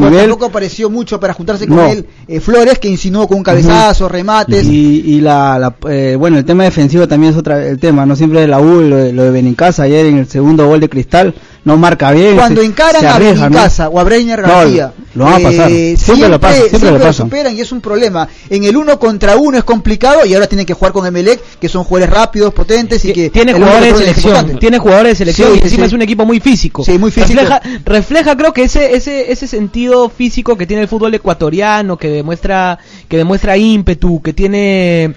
su nivel. tampoco apareció mucho para juntarse con No. él eh, Flores, que insinuó con un cabezazo, remates. Y, y la, la- eh, bueno, el tema defensivo también es otra el tema, no siempre de la U, lo de, lo de Benincasa ayer en el segundo gol de Cristal, no marca bien. Cuando se- encaran se a arriesga, ¿no? Benincasa o a Breiner No, García, lo van a pasar. eh, Siempre lo pasan, siempre lo lo superan y es un problema. En el uno contra uno es complicado y ahora tienen que jugar con Emelec, que son jugadores rápidos, potentes y que tiene jugadores de selección, tiene jugadores de selección Sí, y encima sí. es un equipo muy físico. Sí, muy físico. Refleja, refleja creo que ese ese ese sentido físico que tiene el fútbol ecuatoriano, que demuestra que demuestra ímpetu, que tiene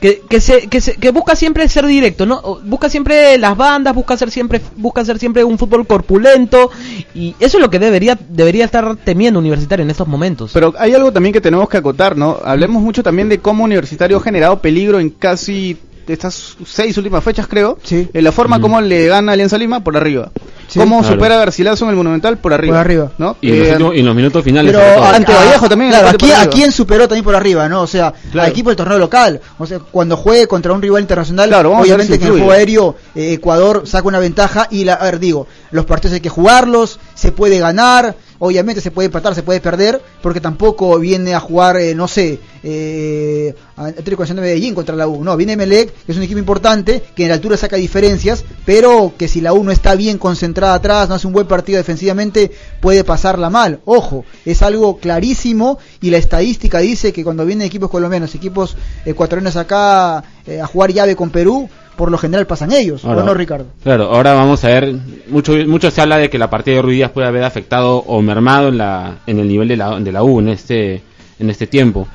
que, que, se, que, se- que busca siempre ser directo, ¿no? Busca siempre las bandas, busca ser siempre busca ser siempre un fútbol corpulento y eso es lo que debería debería estar temiendo Universitario en estos momentos. Pero hay algo también que tenemos que acotar, ¿no? Hablemos mucho también de cómo Universitario ha generado peligro en casi estas seis últimas fechas, creo. Sí. En la forma como le gana Alianza Lima, por arriba. Sí. cómo Claro. supera Garcilaso en el Monumental, por arriba. Por arriba. ¿no? Y, en los Eh, últimos- y en los minutos finales. Pero Ante a- Vallejo también, Claro, aquí, a quién superó también por arriba, ¿no? O sea, Claro. al equipo del torneo local. O sea, cuando juegue contra un rival internacional, Claro, vamos a ver obviamente que en el juego aéreo eh, Ecuador saca una ventaja y la, a ver, digo, los partidos hay que jugarlos, se puede ganar, obviamente se puede empatar, se puede perder, porque tampoco viene a jugar, eh, no sé, eh, Atlético Nacional de Medellín contra la U. No, viene Melec, que es un equipo importante, que en la altura saca diferencias, pero que si la U no está bien concentrada atrás, no hace un buen partido defensivamente, puede pasarla mal. Ojo, es algo clarísimo y la estadística dice que cuando vienen equipos colombianos, equipos ecuatorianos acá eh, a jugar llave con Perú, por lo general pasan ellos, Ahora- ¿o no, Ricardo? Claro, ahora vamos a ver, mucho mucho se habla de que la partida de Ruiz puede haber afectado o mermado en la en el nivel de la, de la U en este en este tiempo.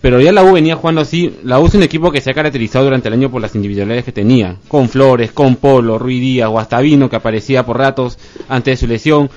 Pero ya la U venía jugando así, la U es un equipo que se ha caracterizado durante el año por las individualidades que tenía, con Flores, con Polo, Ruiz Díaz, Guastavino que aparecía por ratos antes de su lesión.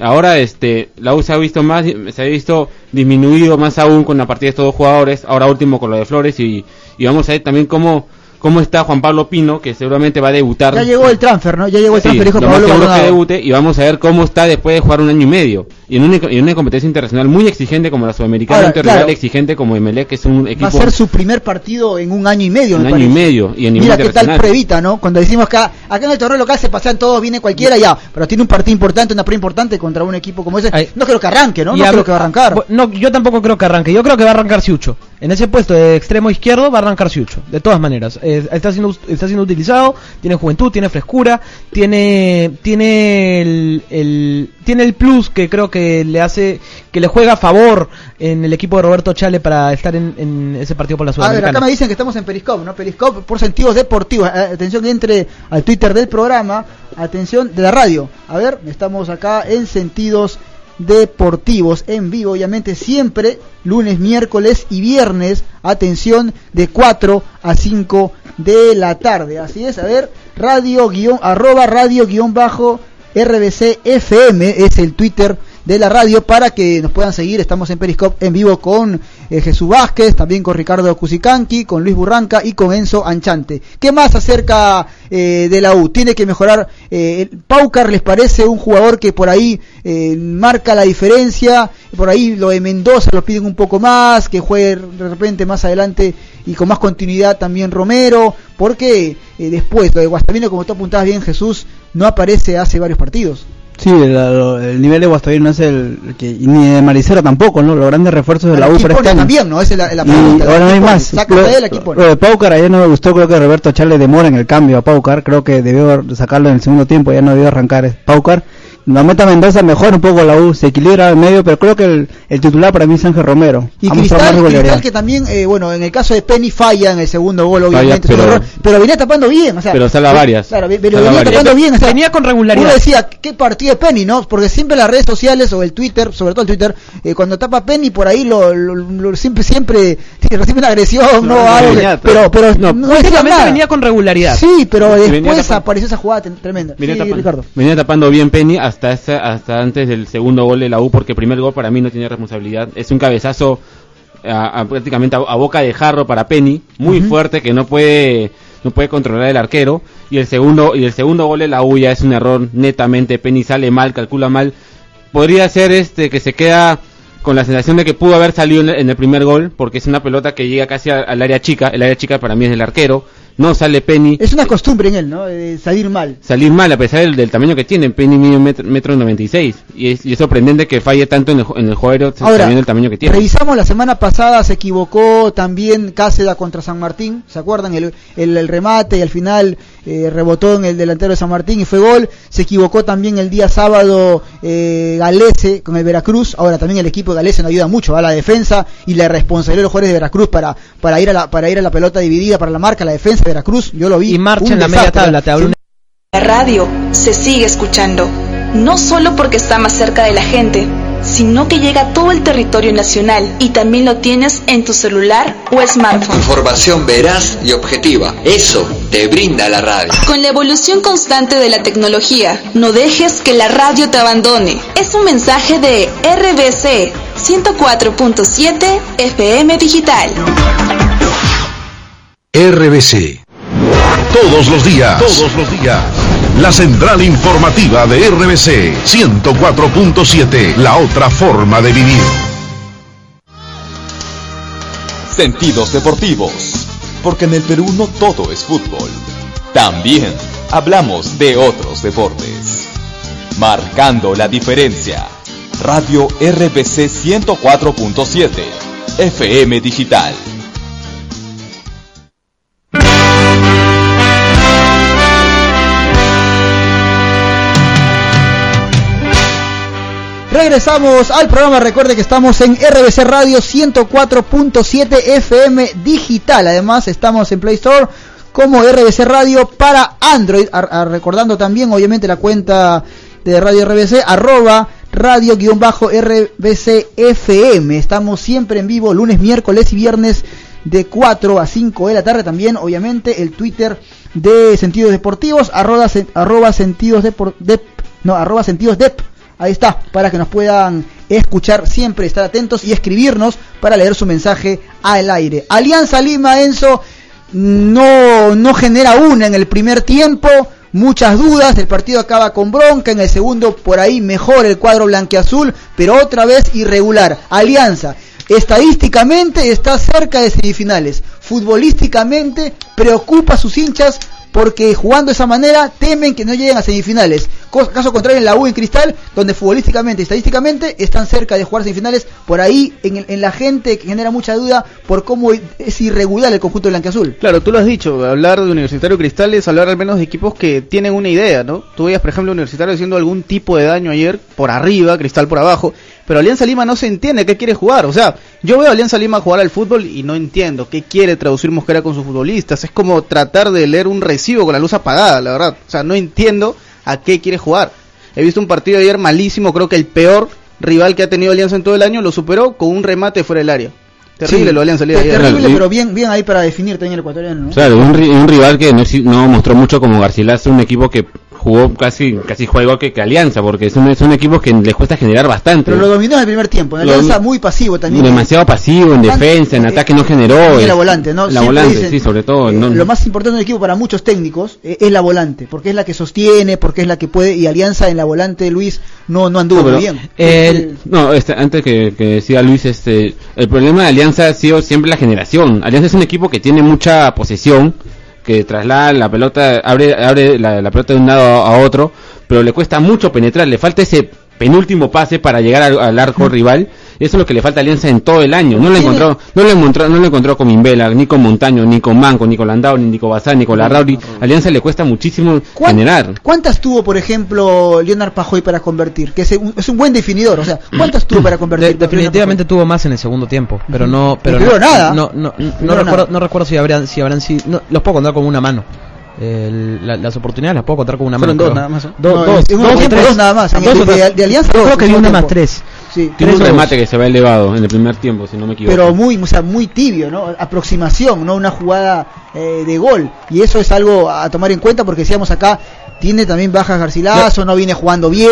Ahora este la U se ha visto más se ha visto disminuido más aún con la partida de estos dos jugadores, ahora último con lo de Flores y, y vamos a ver también cómo cómo está Juan Pablo Pino que seguramente va a debutar Ya llegó el transfer, ¿no? Ya llegó el Sí, transfer, dijo lo más Pablo es que debute y vamos a ver cómo está después de jugar un año y medio. Y en una, en una competencia internacional muy exigente como la sudamericana, Ahora, rival claro. exigente como Emelec, que es un equipo Va a ser su primer partido en un año y medio, un me año y parece. medio y en Mira qué tal internacional. previta, ¿no? Cuando decimos acá, acá en el torneo local se pasean todos, viene cualquiera ya, pero tiene un partido importante, una prueba importante contra un equipo como ese. Ay. No creo que arranque, ¿no? Y No creo que va a arrancar. No, yo tampoco creo que arranque. Yo creo que va a arrancar Siucho. En ese puesto de extremo izquierdo va a arrancar Siucho. De todas maneras. Eh, está, siendo, está siendo utilizado. Tiene juventud, tiene frescura. Tiene tiene el, el- tiene el plus que creo que le hace que le juega a favor en el equipo de Roberto Chale para estar en, en ese partido por la A ver, acá me dicen que estamos en Periscope, ¿no? Periscope por sentidos deportivos. Eh, Atención que entre al Twitter del programa. Atención de la radio. A ver, estamos acá en sentidos deportivos en vivo, obviamente siempre lunes, miércoles y viernes. Atención de 4 a 5 de la tarde. Así es, a ver, radio guion, arroba radio guion bajo RBC FM es el Twitter de la radio para que nos puedan seguir. Estamos en Periscope en vivo con eh, Jesús Vázquez, también con Ricardo Cusicanqui, con Luis Burranca y con Enzo Anchante. ¿Qué más acerca eh, de la U? Tiene que mejorar. Eh, Paucar les parece un jugador que por ahí eh, marca la diferencia. Por ahí lo de Mendoza lo piden un poco más, que juegue de repente más adelante y con más continuidad también Romero, porque después lo de Guastavino, como tú apuntabas bien Jesús, no aparece hace varios partidos. Sí, el, el nivel de Guastavino no es el que ni de Maricero tampoco, ¿no? Los grandes refuerzos de la U para este también, ¿no? Es la, la Y pregunta. ahora no hay más. Lo, de él, aquí pone. lo de Paucar ayer no me gustó, creo que Roberto Charles demora en el cambio a Paucar, creo que debió sacarlo en el segundo tiempo, ya no debió arrancar Paucar. La meta Mendoza mejora un poco la U, se equilibra en medio, pero creo que el, el titular para mí es Ángel Romero. Y Cristal. Cristal que también, eh, bueno, en el caso de Penny falla en el segundo gol, obviamente, Falla, pero- error, pero venía tapando bien, o sea, Pero salva eh, varias. Claro, pero venía varias. tapando bien, o sea, Venía con regularidad. Uno decía, ¿qué partido de Penny, no? Porque siempre las redes sociales o el Twitter, sobre todo el Twitter, eh, cuando tapa Penny por ahí lo, lo- lo- siempre siempre recibe una agresión, no, No, algo, pero pero No, no, decía Últimamente nada. venía con regularidad. Sí, pero después apareció esa jugada tremenda. Venía, Sí, tapando, Ricardo. venía tapando bien Penny hasta esa- hasta antes del segundo gol de la U porque el primer gol para mí no tiene responsabilidad es un cabezazo a- a- prácticamente a, a boca de jarro para Penny muy fuerte que no puede no puede controlar el arquero. Y el segundo y el segundo gol de la U ya es un error netamente. Penny sale mal calcula mal. Podría ser este que se queda con la sensación de que pudo haber salido en el, primer gol porque es una pelota que llega casi al área chica. El área chica para mí es el arquero no sale Penny. Es una costumbre en él, ¿no? De salir mal. Salir mal a pesar del, del tamaño que tiene, Penny mide un metro, metro 96 y es, y es sorprendente que falle tanto en el, en el juego aéreo Ahora, el tamaño que tiene. revisamos la semana pasada, se equivocó también Cáceda contra San Martín, ¿se acuerdan? El, el, el remate y al final eh, rebotó en el delantero de San Martín y fue gol. Se equivocó también el día sábado eh, Galese con el Veracruz. Ahora también el equipo de Galese nos ayuda mucho a la defensa y la responsabilidad de los jugadores de Veracruz para, para, ir a la, para ir a la pelota dividida, para la marca, la defensa de Veracruz. Yo lo vi. Y marcha un en la media tabla, te hablo La radio se sigue escuchando, no solo porque está más cerca de la gente, sino que llega a todo el territorio nacional y también lo tienes en tu celular o smartphone. Información veraz y objetiva. Eso te brinda la radio. Con la evolución constante de la tecnología, no dejes que la radio te abandone. Es un mensaje de RBC 104.7 FM Digital. RBC. Todos los días. Todos los días. La central informativa de RBC 104.7. La otra forma de vivir. Sentidos deportivos. Porque en el Perú no todo es fútbol. También hablamos de otros deportes. Marcando la diferencia. Radio RBC 104.7. FM Digital. Regresamos al programa. Recuerde que estamos en RBC Radio 104.7 FM digital. Además, estamos en Play Store como RBC Radio para Android. Recordando también, obviamente, la cuenta de Radio RBC, arroba radio-rbc FM. Estamos siempre en vivo, lunes, miércoles y viernes de 4 a 5 de la tarde. También, obviamente, el Twitter de Sentidos Deportivos, arroba, sen- arroba sentidos dep- no, arroba sentidos dep. Ahí está, para que nos puedan escuchar siempre, estar atentos y escribirnos para leer su mensaje al aire. Alianza Lima, Enzo, no, no genera una en el primer tiempo, muchas dudas, el partido acaba con bronca, en el segundo por ahí mejor el cuadro blanqueazul, pero otra vez irregular. Alianza, estadísticamente está cerca de semifinales, futbolísticamente preocupa a sus hinchas porque jugando de esa manera temen que no lleguen a semifinales. Caso contrario en la U en Cristal, donde futbolísticamente y estadísticamente están cerca de jugar semifinales, por ahí en, en la gente que genera mucha duda por cómo es irregular el conjunto blanqueazul. Claro, tú lo has dicho, hablar de Universitario Cristal es hablar al menos de equipos que tienen una idea, ¿no? Tú veías, por ejemplo, Universitario haciendo algún tipo de daño ayer por arriba, Cristal por abajo, pero Alianza Lima no se entiende qué quiere jugar. O sea, yo veo a Alianza Lima jugar al fútbol y no entiendo qué quiere traducir Mosquera con sus futbolistas. Es como tratar de leer un recibo con la luz apagada, la verdad. O sea, no entiendo a qué quiere jugar. He visto un partido ayer malísimo, creo que el peor rival que ha tenido Alianza en todo el año lo superó con un remate fuera del área. Terrible Sí, lo Alianza ayer. Terrible, pero bien, bien ahí para definir también el ecuatoriano. ¿no? Claro, un, ri- un rival que no, no mostró mucho como Garcilaso, un equipo que jugó casi casi juego que, que Alianza, porque es un, es un equipo que les cuesta generar bastante. Pero lo dominó en el primer tiempo. En Alianza muy pasivo también. demasiado pasivo en defensa, en eh, ataque no generó. Y la volante, ¿no? La Siempre volante, dicen, sí, sobre todo. eh, no- Lo más importante del equipo para muchos técnicos eh, es la volante, porque es la que sostiene, porque es la que puede, y Alianza en la volante, Luis, no, no anduvo No, pero muy bien. el- No, este, antes que, que decía Luis, este, el problema de Alianza ha sido siempre la generación. Alianza es un equipo que tiene mucha posesión, que traslada la pelota, abre, abre la, la pelota de un lado a otro, pero le cuesta mucho penetrar, le falta ese penúltimo pase para llegar al, al arco rival. Eso es lo que le falta a Alianza en todo el año. No lo encontró, no lo encontró, no lo encontró con Imbela, ni con Montaño, ni con Manco, ni con Landau, ni con Bazán, ni con Larrauri. Alianza le cuesta muchísimo ¿Cuán- generar. ¿Cuántas tuvo, por ejemplo, Leonard Pajoy para convertir? Que es un, es un buen definidor, o sea, ¿cuántas tuvo para convertir? De- definitivamente tuvo más en el segundo tiempo, pero no, pero No no, nada. no, no, recuerdo, nada. no recuerdo si habrán, si habrán sido, no, los puedo contar con una mano. El- la- las oportunidades las puedo contar con una Fueron mano. dos creo. nada más, ¿eh? Do- No, dos, dos o tiempo tres. dos nada más, Dos de- Alianza Yo creo que vi una más tres. Sí, Tiene un remate que se va elevado en el primer tiempo, si no me equivoco. pero muy, o sea, muy tibio, ¿no? Aproximación, no una jugada eh, de gol. Y eso es algo a tomar en cuenta porque decíamos acá, tiene también bajas Garcilaso, no viene jugando bien.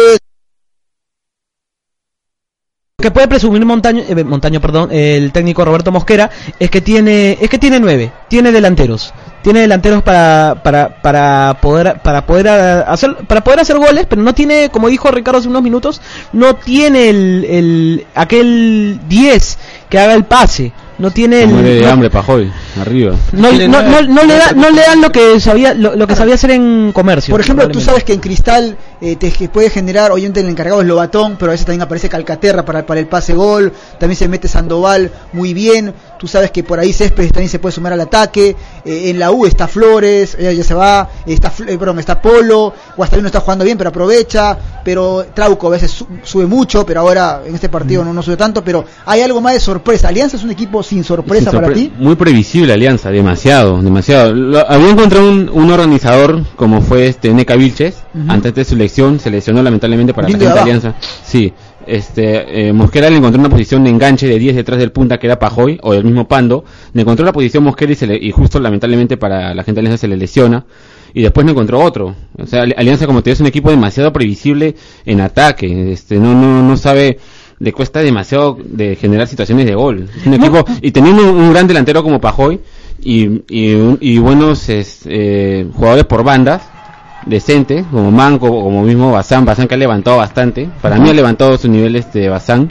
Lo que puede presumir Montaño, eh, Montaño, perdón, el técnico Roberto Mosquera es que tiene, es que tiene nueve, tiene delanteros, tiene delanteros para, para, para poder, para poder hacer, para poder hacer goles, pero no tiene, como dijo Ricardo hace unos minutos, no tiene el, el aquel 10 que haga el pase. no tiene el- de no- hambre Pajoy, arriba. no, no, no, no le da, no le dan lo que sabía lo, lo que sabía hacer en comercio. Por ejemplo, tú sabes que en Cristal eh, te puede generar, obviamente el encargado es Lobatón, pero a veces también aparece Calcaterra para, para el pase gol, también se mete Sandoval muy bien, tú sabes que por ahí Céspedes también se puede sumar al ataque, eh, en la U está Flores, ella ya se va, está, eh, perdón, está Polo, Guastavino está jugando bien pero aprovecha, pero Trauco a veces su- sube mucho, pero ahora en este partido no, no sube tanto, pero hay algo más de sorpresa, Alianza es un equipo sin sorpresa para ti. Muy previsible Alianza, demasiado, demasiado. Lo- había encontrado un, un organizador como fue este Neca Vilches, antes de su elección, se lesionó lamentablemente para Lindo la gente. Alianza. Sí, este, eh, Mosquera le encontró una posición de enganche de 10 detrás del punta que era Pajoy o el mismo Pando. Le encontró la posición Mosquera y, se le- y justo lamentablemente para la gente de Alianza se le lesiona. Y después le encontró otro. O sea, Ali- Alianza como te digo es un equipo demasiado previsible en ataque. Este, no, no, no sabe, le cuesta demasiado de generar situaciones de gol. Es un equipo, y teniendo un, un gran delantero como Pajoy y, y, y buenos es, eh, jugadores por bandas, decentes, como Manco, o como mismo Bazán, Bazán que ha levantado bastante. Para mí ha levantado su nivel este Bazán,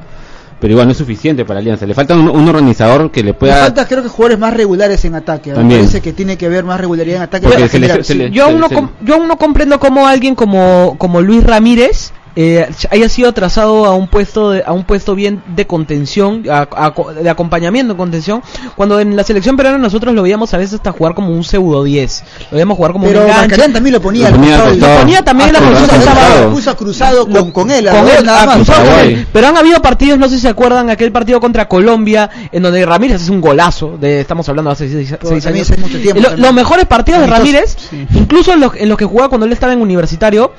pero igual no es suficiente para Alianza. Le falta un, un organizador que le Le pueda... falta creo que jugadores más regulares en ataque, me También. parece que tiene que haber más regularidad en ataque Porque para se le- generar- se le- yo aún no yo aún no comprendo cómo alguien como como Luis Ramírez eh, haya sido trazado a un puesto de- a un puesto bien de contención a- a- de acompañamiento en contención cuando en la selección peruana nosotros lo veíamos a veces hasta jugar como un pseudo 10 lo veíamos jugar como Pero un enganche. Marcarán también lo ponía, Lo ponía al. Lo ponía también en la posición que estaba cruzado. puso cruzado con, con él, a con dos él, nada más. cruzado con Paraguay. él. Pero han habido partidos, no sé si se acuerdan, aquel partido contra Colombia, en donde Ramírez es un golazo, de, estamos hablando de hace seis, Pero seis también años. hace mucho tiempo lo- los mejores partidos de Ramírez, incluso en los, en los que jugaba cuando él estaba en universitario,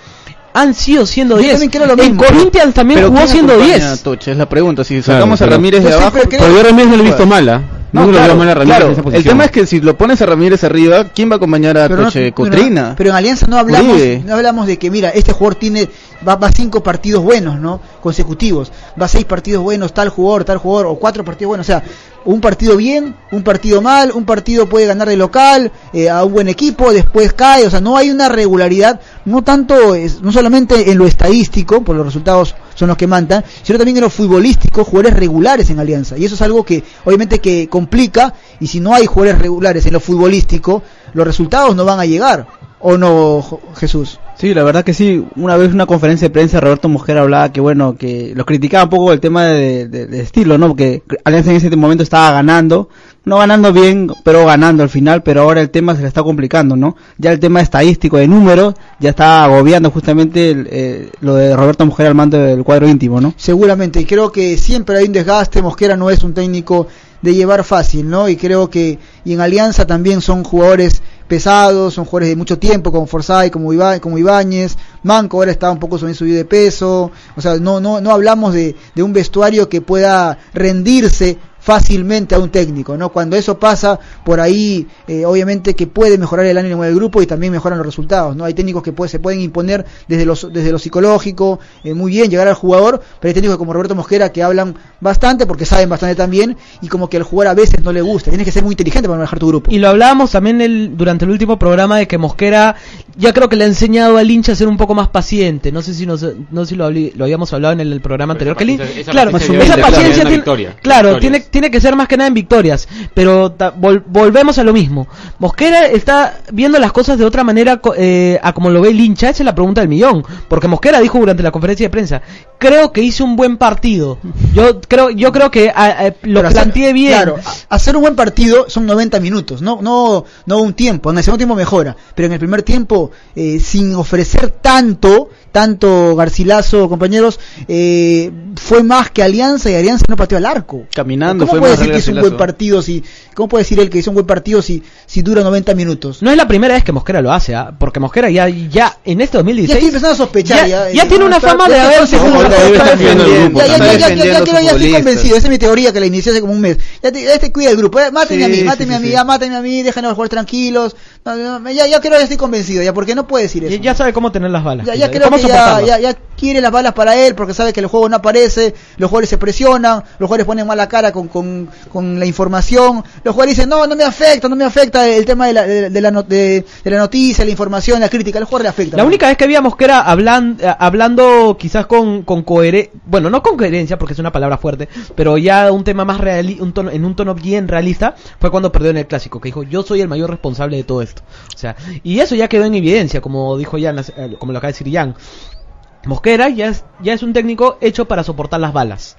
han sido siendo Yo 10. también creo lo En. Corinthians también Pero jugó ¿quién siendo acompaña 10. a Toche? Es la pregunta. Si Claro, sacamos a pero- Ramírez de Yo abajo. yo Ramírez no lo he visto mala. No, No, lo claro, a Ramírez claro, en esa el tema es que si lo pones a Ramírez arriba, ¿quién va a acompañar a Pero, no- Toche? pero- Cotrina. pero en Alianza no hablamos, Uribe. no hablamos de que, mira, este jugador tiene, va, va cinco partidos buenos, ¿no? Consecutivos. Va seis partidos buenos, tal jugador, tal jugador, o cuatro partidos buenos. O sea, un partido bien, un partido mal, un partido puede ganar de local, eh, a un buen equipo, después cae. O sea, no hay una regularidad, no tanto, es, no solamente en lo estadístico, por los resultados son los que mandan, sino también en lo futbolístico, jugadores regulares en Alianza. Y eso es algo que, obviamente, que complica. Y si no hay jugadores regulares en lo futbolístico, los resultados no van a llegar. ¿O no, Jesús? Sí, la verdad que sí. Una vez en una conferencia de prensa Roberto Mosquera hablaba que bueno, que los criticaba un poco el tema de, de- de estilo, ¿no? Porque Alianza en ese momento estaba ganando, no ganando bien, pero ganando al final, pero ahora el tema se le está complicando, ¿no? Ya el tema estadístico de números ya está agobiando justamente el, eh, lo de Roberto Mosquera al mando del cuadro íntimo, ¿no? Seguramente, y creo que siempre hay un desgaste, Mosquera no es un técnico de llevar fácil, ¿no? Y creo que, y en Alianza también son jugadores pesados, son jugadores de mucho tiempo, como Forsyth, como, Iba- como Ibáñez, Manco ahora está un poco subido de peso, o sea, no, no, no hablamos de un vestuario que pueda rendirse fácilmente a un técnico, ¿no? Cuando eso pasa, por ahí, eh, obviamente que puede mejorar el ánimo del grupo y también mejoran los resultados, ¿no? Hay técnicos que puede- se pueden imponer desde, los, desde lo psicológico, eh, muy bien, llegar al jugador, pero hay técnicos como Roberto Mosquera que hablan bastante porque saben bastante también y como que al jugador a veces no le gusta, tienes que ser muy inteligente para manejar tu grupo. Y lo hablábamos también el, durante el último programa de que Mosquera ya creo que le ha enseñado al hincha a ser un poco más paciente. No sé si nos, no sé si lo, habíamos hablado en el programa anterior. Que el hin- paciencia- esa claro, paciencia esa paciencia una tiene, victoria, claro, victorias. tiene, tiene que ser más que nada en victorias. Pero ta- vol- volvemos a lo mismo. Mosquera está viendo las cosas de otra manera co- eh, a como lo ve el hincha. Esa es la pregunta del millón. Porque Mosquera dijo durante la conferencia de prensa, creo que hice un buen partido. Yo creo, yo creo que a- a- lo hacer- planteé bien. Claro, a- hacer un buen partido son 90 minutos, no, no, no un tiempo. En el segundo tiempo mejora, pero en el primer tiempo, eh, sin ofrecer tanto, tanto Garcilaso, compañeros, eh, fue más que Alianza y Alianza no pateó al arco. Caminando ¿Cómo puede decir que es un buen partido si, cómo puede decir él que hizo un buen partido si, si dura 90 minutos? No es la primera vez que Mosquera lo hace, ¿ah? porque Mosquera ya, ya en este Ya 2016 estoy empezando a sospechar. ya, Ya, ya eh, tiene una está- fama de ya haber está- sido está- un- está- está está- defendiendo el grupo, Ya, ya, ya, ya, ya, ya ya estoy convencido. Esa es mi teoría que la inicié hace como un mes. Ya, te- ya este cuida el grupo. eh, Mátenme a mí, sí, mátenme a mí, sí. ya mátenme a mí, déjenme jugar tranquilos. No, no, ya, ya creo que estoy convencido, ya, porque no puede decir eso. ya, ya sabe cómo tener las balas. Ya, ya ¿Cómo creo que ya, ya, ya quiere las balas para él porque sabe que el juego no aparece, los jugadores se presionan, los jugadores ponen mala cara con, con, con la información. Los jugadores dicen, no, no me afecta, no me afecta el tema de la, de, de la, no- de- de la noticia, la información, la crítica. Al jugador le afecta. La única vez que vimos que era hablan, eh, hablando quizás con, con coherencia, bueno, no con coherencia porque es una palabra fuerte, pero ya un tema más real, un tono, en un tono bien realista, fue cuando perdió en el clásico, que dijo, yo soy el mayor responsable de todo esto. O sea, y eso ya quedó en evidencia, como dijo Jan, eh, como lo acaba de decir Jan. Mosquera ya es, ya es un técnico hecho para soportar las balas.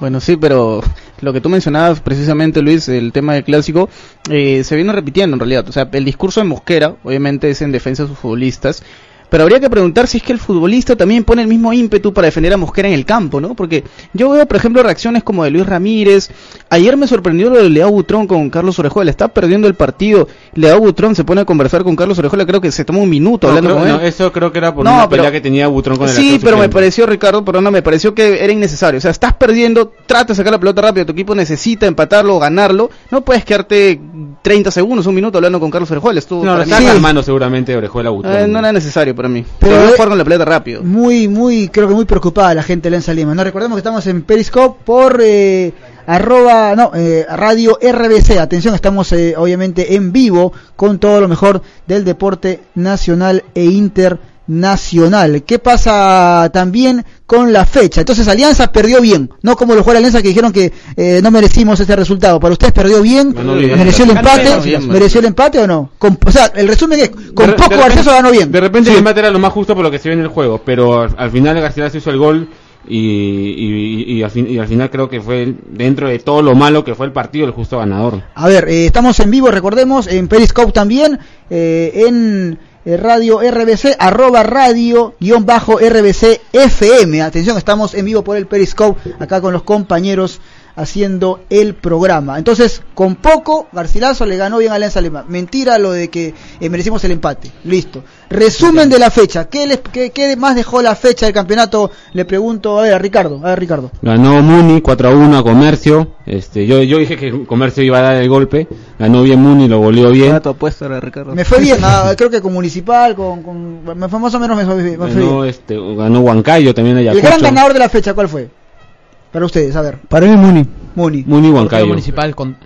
Bueno, sí, pero lo que tú mencionabas precisamente, Luis, el tema del clásico, eh, se viene repitiendo en realidad. O sea, el discurso de Mosquera, obviamente, es en defensa de sus futbolistas. Pero habría que preguntar si es que el futbolista también pone el mismo ímpetu para defender a Mosquera en el campo, ¿no? Porque yo veo, por ejemplo, reacciones como de Luis Ramírez. Ayer me sorprendió lo de Leao Butrón con Carlos Orejuela. Está perdiendo el partido. Leao Butrón se pone a conversar con Carlos Orejuela. Creo que se tomó un minuto No, hablando creo- con él. no, eso creo que era por No, una pero- pelea que tenía Butrón con el Sí, pero me pareció, Ricardo, perdona, me pareció que era innecesario. O sea, estás perdiendo, trata de sacar la pelota rápido, tu equipo necesita empatarlo o ganarlo. No puedes quedarte 30 segundos, un minuto hablando con Carlos Orejuela. Estuvo No, lo está calmando seguramente Orejuela Butrón. Eh, no era necesario para mí. Pero- Pero jugar con la pelota rápido. Muy, muy, creo que muy preocupada la gente de Lenza Lima. No recordemos que estamos en Periscope por eh, arroba, no, eh, radio RBC. Atención, estamos eh, obviamente en vivo con todo lo mejor del deporte nacional e internacional. ¿Qué pasa también con la fecha? Entonces Alianza perdió bien, no como los jugadores de Alianza que dijeron que eh, no merecimos este resultado. Para ustedes perdió bien, mereció el empate, bien. mereció el empate o no. Con- o sea, el resumen es, con De- poco acceso ganó bien. De repente el empate era lo más justo por lo que se ve en el juego, pero al, al final Garcilaso hizo el gol y, y, y al fin- y al final creo que fue dentro de todo lo malo que fue el partido el justo ganador. A ver, eh, estamos en vivo, recordemos, en Periscope también, eh, en eh, radio RBC, arroba radio, guion bajo RBC FM. Atención, estamos en vivo por el Periscope, acá con los compañeros haciendo el programa. Entonces, con poco, Garcilaso le ganó bien a Alianza Lima. Mentira lo de que eh, merecimos el empate. Listo. Resumen de la fecha. ¿Qué, les, qué, qué más dejó la fecha del campeonato? Le pregunto, a ver, a Ricardo. A ver, Ricardo. Ganó Muni 4 a 1 a Comercio. Este, yo, yo dije que Comercio iba a dar el golpe. Ganó bien Muni, lo volvió bien. tu apuesta era Ricardo. Me fue bien, ah, creo que con Municipal, con, con me fue más o menos me fue, me fue bien. Ganó, este, ganó Huancayo también El Ayacucho. gran ganador de la fecha, ¿cuál fue? Para ustedes, a ver. Para mí, Muni. Muni. Muni Deportivo Huancayo. Municipal con,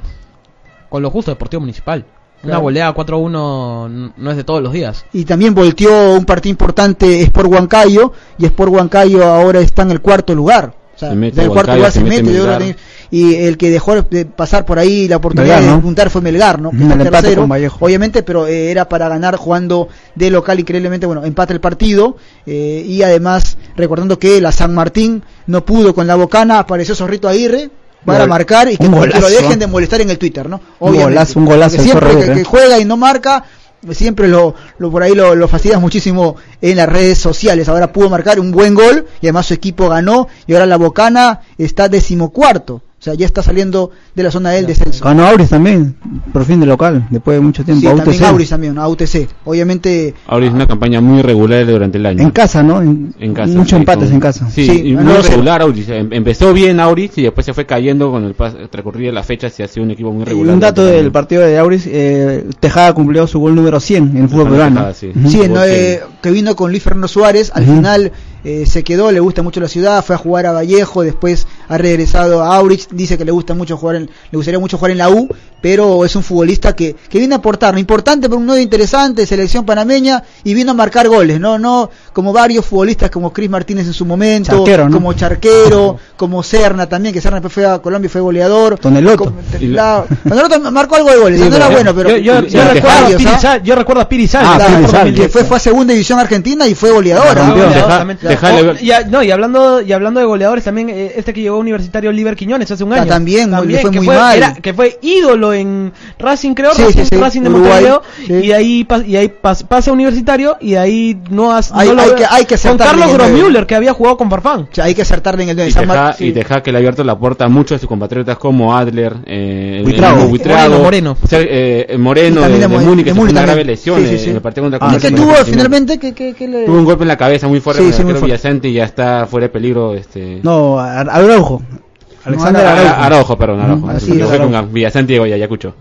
con lo justo, Deportivo Municipal. Una Claro. goleada 4-1 n- no es de todos los días. Y también volteó un partido importante Sport Huancayo, y Sport Huancayo ahora está en el cuarto lugar. O sea, Se mete del cuarto Huancayo, lugar se se mete mete, yo creo Melgar. que- y el que dejó de pasar por ahí la oportunidad Melgar, de despuntar fue Melgar, ¿no? Que el empate tercero, con Vallejo. obviamente, pero eh, era para ganar jugando de local increíblemente, bueno, empata el partido eh, y además recordando que la San Martín no pudo con la Bocana, apareció Zorrito Aguirre para Gol. marcar y que, que lo dejen de molestar en el Twitter, ¿no? Un golazo, un golazo el siempre Zorro que, que juega y no marca, siempre lo, lo por ahí lo, lo fastidias muchísimo en las redes sociales. Ahora pudo marcar un buen gol y además su equipo ganó y ahora la Bocana está decimocuarto. O sea, ya está saliendo de la zona del descenso. Ganó Auris también, por fin de local, después de mucho tiempo. Sí, a también. Auris también, a UTC. Obviamente, Ahora es una campaña muy regular durante el año. En casa, ¿no? En, En casa. Muchos sí, empates con- en casa. Sí, Sí, y muy cero. regular Auris. Em- Empezó bien Auris y después se fue cayendo con el transcurrido de las fechas y ha sido un equipo muy Y regular. un dato del partido de Auris, eh, Tejada cumplió su gol número 100 en el fútbol peruano. sí. Sí, no, que- eh, que vino con Luis Fernando Suárez, al Ujú. final eh, se quedó, le gusta mucho la ciudad, fue a jugar a Vallejo, después ha regresado a Aurich, dice que le gusta mucho jugar en, le gustaría mucho jugar en la U, pero es un futbolista que, que viene a aportar, importante, pero un nuevo interesante, selección panameña, y vino a marcar goles, no, no como varios futbolistas como Chris Martínez en su momento, Charquero, ¿no? como Charquero, como Serna también, que Serna después fue a Colombia y fue goleador. Toneloto. La- Toneloto marcó algo de goles, Sí, no era pero- bueno, pero yo, recuerdo a Piri ¿ah? Sal- yo recuerdo a Piri Sal, Ah, que fue por Sal. 2010. que fue, fue a segunda división argentina y fue goleador. ¿ah? Deja- también. dejale- Oh, y, a- no, y hablando y hablando de goleadores también eh, este que llegó a Universitario Oliver Quiñones hace un Ah, año también, le fue que muy mal. era- que fue ídolo en Racing creo Sí, Racing, sí, sí, Racing de Uruguay, Montevideo sí. y ahí pas- y ahí pas- pasa a Universitario y ahí no, has, Hay- no lo hay que- hay que con Carlos. Grosmüller que había jugado con Farfán O sea, hay que acertarle en el de Y San Teja, Mar- y Teja que le ha abierto la puerta a muchos de sus compatriotas como Adler, eh, el Buitrago. Buitrago, Moreno, Moreno. Ser- eh, Moreno Y también de, de de Múnich, que Múnich una grave también. lesión Sí, sí, eh, en el partido contra ¿Y Comercio qué en la tuvo final. finalmente? ¿Qué, qué, qué le... Tuvo un golpe en la cabeza muy fuerte Villasante y ya está fuera de peligro. Este... No, Ar- Araujo. Alexander No, Araujo. Araujo, perdón, Araujo. Mm, así Me es, con y Ayacucho.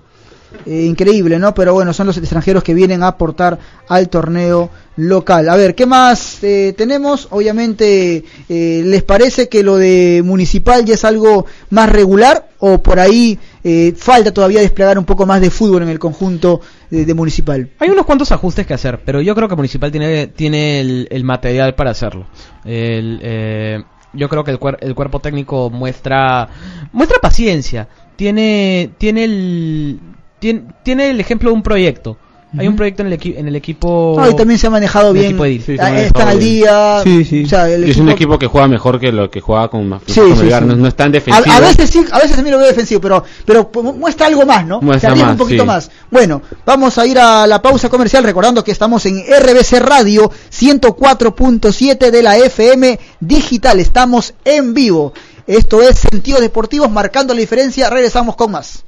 eh, increíble, ¿no? Pero bueno, son los extranjeros que vienen a aportar al torneo local. A ver, ¿qué más eh, tenemos? Obviamente, eh, ¿les parece que lo de Municipal ya es algo más regular o por ahí eh, falta todavía desplegar un poco más de fútbol en el conjunto de, Municipal? Hay unos cuantos ajustes que hacer, pero yo creo que Municipal tiene, tiene el, material para hacerlo. Eh, yo creo que el, cuer- el cuerpo técnico muestra muestra paciencia. Tiene tiene el tiene el ejemplo de un proyecto. Hay un proyecto en el, equi- en el equipo. No, y también se ha manejado bien. Sí, Ah, están al día. Sí, sí. o sea, el Y es un equipo que juega mejor que lo que juega con más Sí, con. No, no es tan defensivo. a veces sí, a veces también lo veo defensivo, pero pero muestra algo más, ¿no? Muestra Se arriesga más, un poquito sí. más. Bueno, vamos a ir a la pausa comercial recordando que estamos en RBC Radio 104.7 de la FM digital. Estamos en vivo. Esto es Sentidos Deportivos marcando la diferencia. Regresamos con más.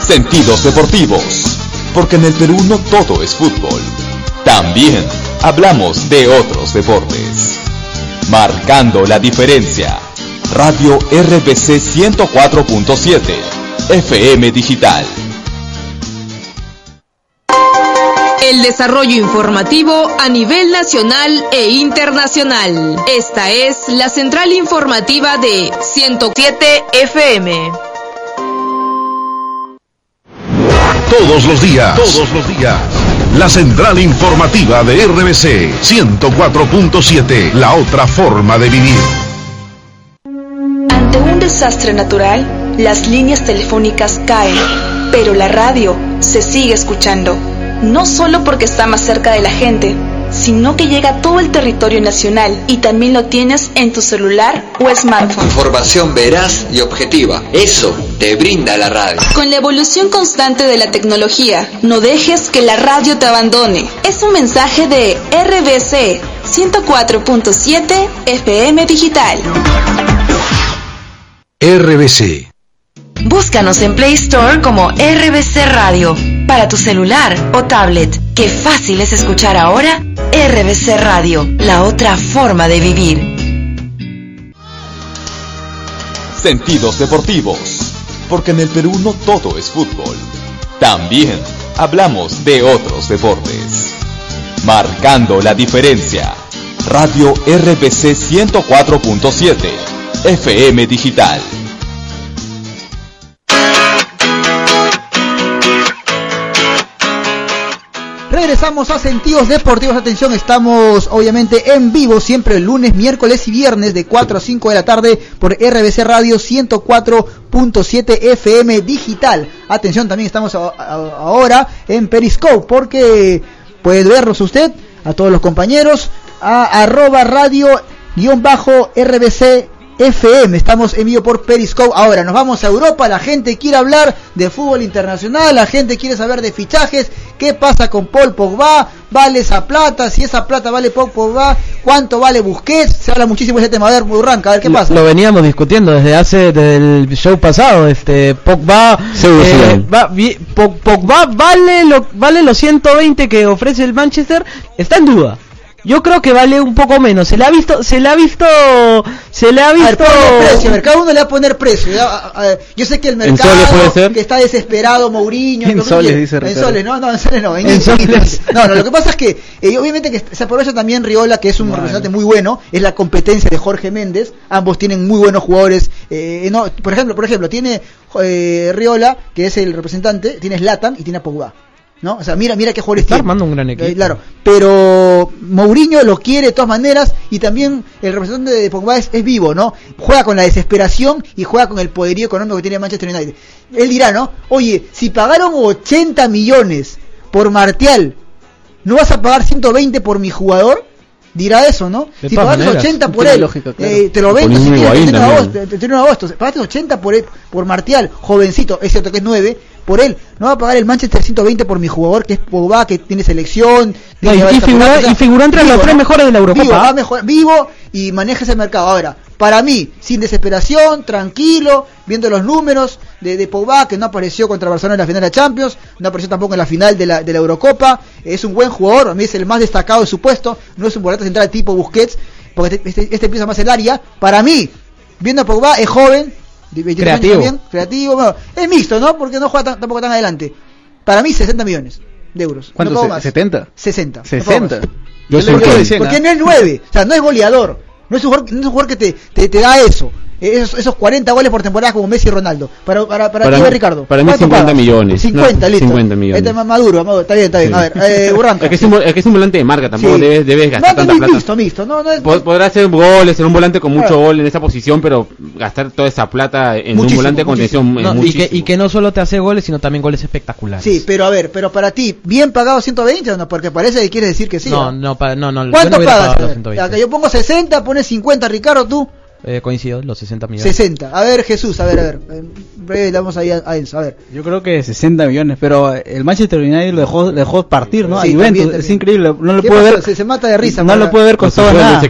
Sentidos deportivos, porque en el Perú no todo es fútbol. También hablamos de otros deportes. Marcando la diferencia. Radio RBC 104.7, FM Digital. El desarrollo informativo a nivel nacional e internacional. Esta es la central informativa de 107 FM. Todos los días. Todos los días. La central informativa de RBC 104.7. La otra forma de vivir. Ante un desastre natural, las líneas telefónicas caen, pero la radio se sigue escuchando, no solo porque está más cerca de la gente, sino que llega a todo el territorio nacional y también lo tienes en tu celular o smartphone. Información veraz y objetiva. Eso te brinda la radio. Con la evolución constante de la tecnología, no dejes que la radio te abandone. Es un mensaje de RBC 104.7 FM Digital. RBC. Búscanos en Play Store como RBC Radio. Para tu celular o tablet. Qué fácil es escuchar ahora RBC Radio, la otra forma de vivir. Sentidos deportivos, porque en el Perú no todo es fútbol. También hablamos de otros deportes. Marcando la diferencia. Radio RBC 104.7, FM Digital. Regresamos a Sentidos Deportivos. Atención, estamos obviamente en vivo siempre el lunes, miércoles y viernes de 4 a 5 de la tarde por RBC Radio 104.7 FM digital. Atención, también estamos ahora en Periscope porque puede vernos usted, a todos los compañeros, a arroba radio guion bajo RBC FM. Estamos en vivo por Periscope. Ahora nos vamos a Europa. La gente quiere hablar de fútbol internacional. La gente quiere saber de fichajes. ¿Qué pasa con Paul Pogba? ¿Vale esa plata? Si esa plata vale Paul Pogba, ¿cuánto vale Busquets? Se habla muchísimo de ese tema. A ver, Burranca, a ver qué pasa. Lo veníamos discutiendo desde hace desde el show pasado. Este Pogba, eh, va- vi- Pogba vale lo vale los 120 que ofrece el Manchester. Está en duda. Yo creo que vale un poco menos. Se le ha visto, se le ha visto, se le ha A ver, visto. precio, a ver, cada uno le va a poner precio. ya, a- a- yo sé que el ¿En mercado soles puede ser? que está desesperado, Mourinho, En soles, dice En soles, no, no, en soles no. En, En soles. No, no, lo que pasa es que eh, obviamente que se aprovecha también Riola, que es un representante muy bueno, es la competencia de Jorge Méndez. Ambos tienen muy buenos jugadores. eh, no, por ejemplo, por ejemplo, tiene eh, Riola, que es el representante, tiene Zlatan y tiene a Pogba. ¿No? O sea, mira, mira qué jugadores Está tiene. armando un gran equipo. Eh, claro, pero Mourinho lo quiere de todas maneras y también el representante de Pogba es, es vivo, ¿no? Juega con la desesperación y juega con el poderío económico que tiene Manchester United. Él dirá, ¿no? Oye, si pagaron 80 millones por Martial, ¿no vas a pagar 120 por mi jugador? Dirá eso, ¿no? De si pagaste maneras, 80 por él, lógica, claro. eh, te lo vendo si Higuaín te te- te. Pagaste 80 por él, por Martial, jovencito, es cierto que es 9, por él. No va a pagar el Manchester 120 por mi jugador, que es Pogba, que tiene selección. No, tiene y- y figura- campeonatos, o sea, y figuró entre los tres mejores de la Eurocopa. Vivo, va mejor- vivo y maneja ese mercado. Ahora, para mí, sin desesperación, tranquilo, viendo los números de, de Pogba, que no apareció contra Barcelona en la final de la Champions, no apareció tampoco en la final de la, de la Eurocopa, es un buen jugador, a mí es el más destacado de su puesto, no es un volante central tipo Busquets, porque este, este, este empieza más el área. Para mí, viendo a Pogba, es joven, de 23 años Creativo. también, creativo, bueno, es mixto, ¿no? Porque no juega tan- tampoco tan adelante. Para mí, 60 millones de euros. ¿Cuánto? No Se- más. ¿70? 60. no pago 60. más. Yo Yo le soy digo Ken. de 100, Porque ¿ah? no es 9, o sea, no es goleador. No es un jugador, no es un jugador que te, te, te da eso. Esos, esos 40 goles por temporada como Messi y Ronaldo. Para, para, para, Para ti, mí- Ricardo. para mí ¿cuánto 50 pagas? millones. 50, No, listo. 50 millones. Este es más maduro, maduro. Está bien, está bien. Sí. A ver, eh, Urranca. Es que es, un, es que es un volante de marca, tampoco Sí. debes, debes gastar no, tanta plata. mixto, mixto. No, no es, Po- Podrá hacer goles, ser un volante con mucho Claro. gol en esa posición, pero gastar toda esa plata en un volante de contención es y, que, y que no solo te hace goles, sino también goles espectaculares. Sí, pero a ver, pero para ti, ¿bien pagado 120 o no? Porque parece que quieres decir que sí. no, ¿ah? no, pa- no, no, yo ¿Cuánto no pagas? pagado A los ver, 120. acá yo pongo 60, pones 50, Ricardo, tú. Eh, coincido, los 60 millones. 60. A ver, Jesús, a ver, a ver. Eh, breve, le damos ahí a, a Enzo, a ver. Yo creo que 60 millones, pero el Manchester United lo dejó, lo dejó partir, ¿no? Sí, a Juventus, también, es también. increíble, no ¿Qué puede ver, Se, se mata de risa. no le puede su costado sueldo nada.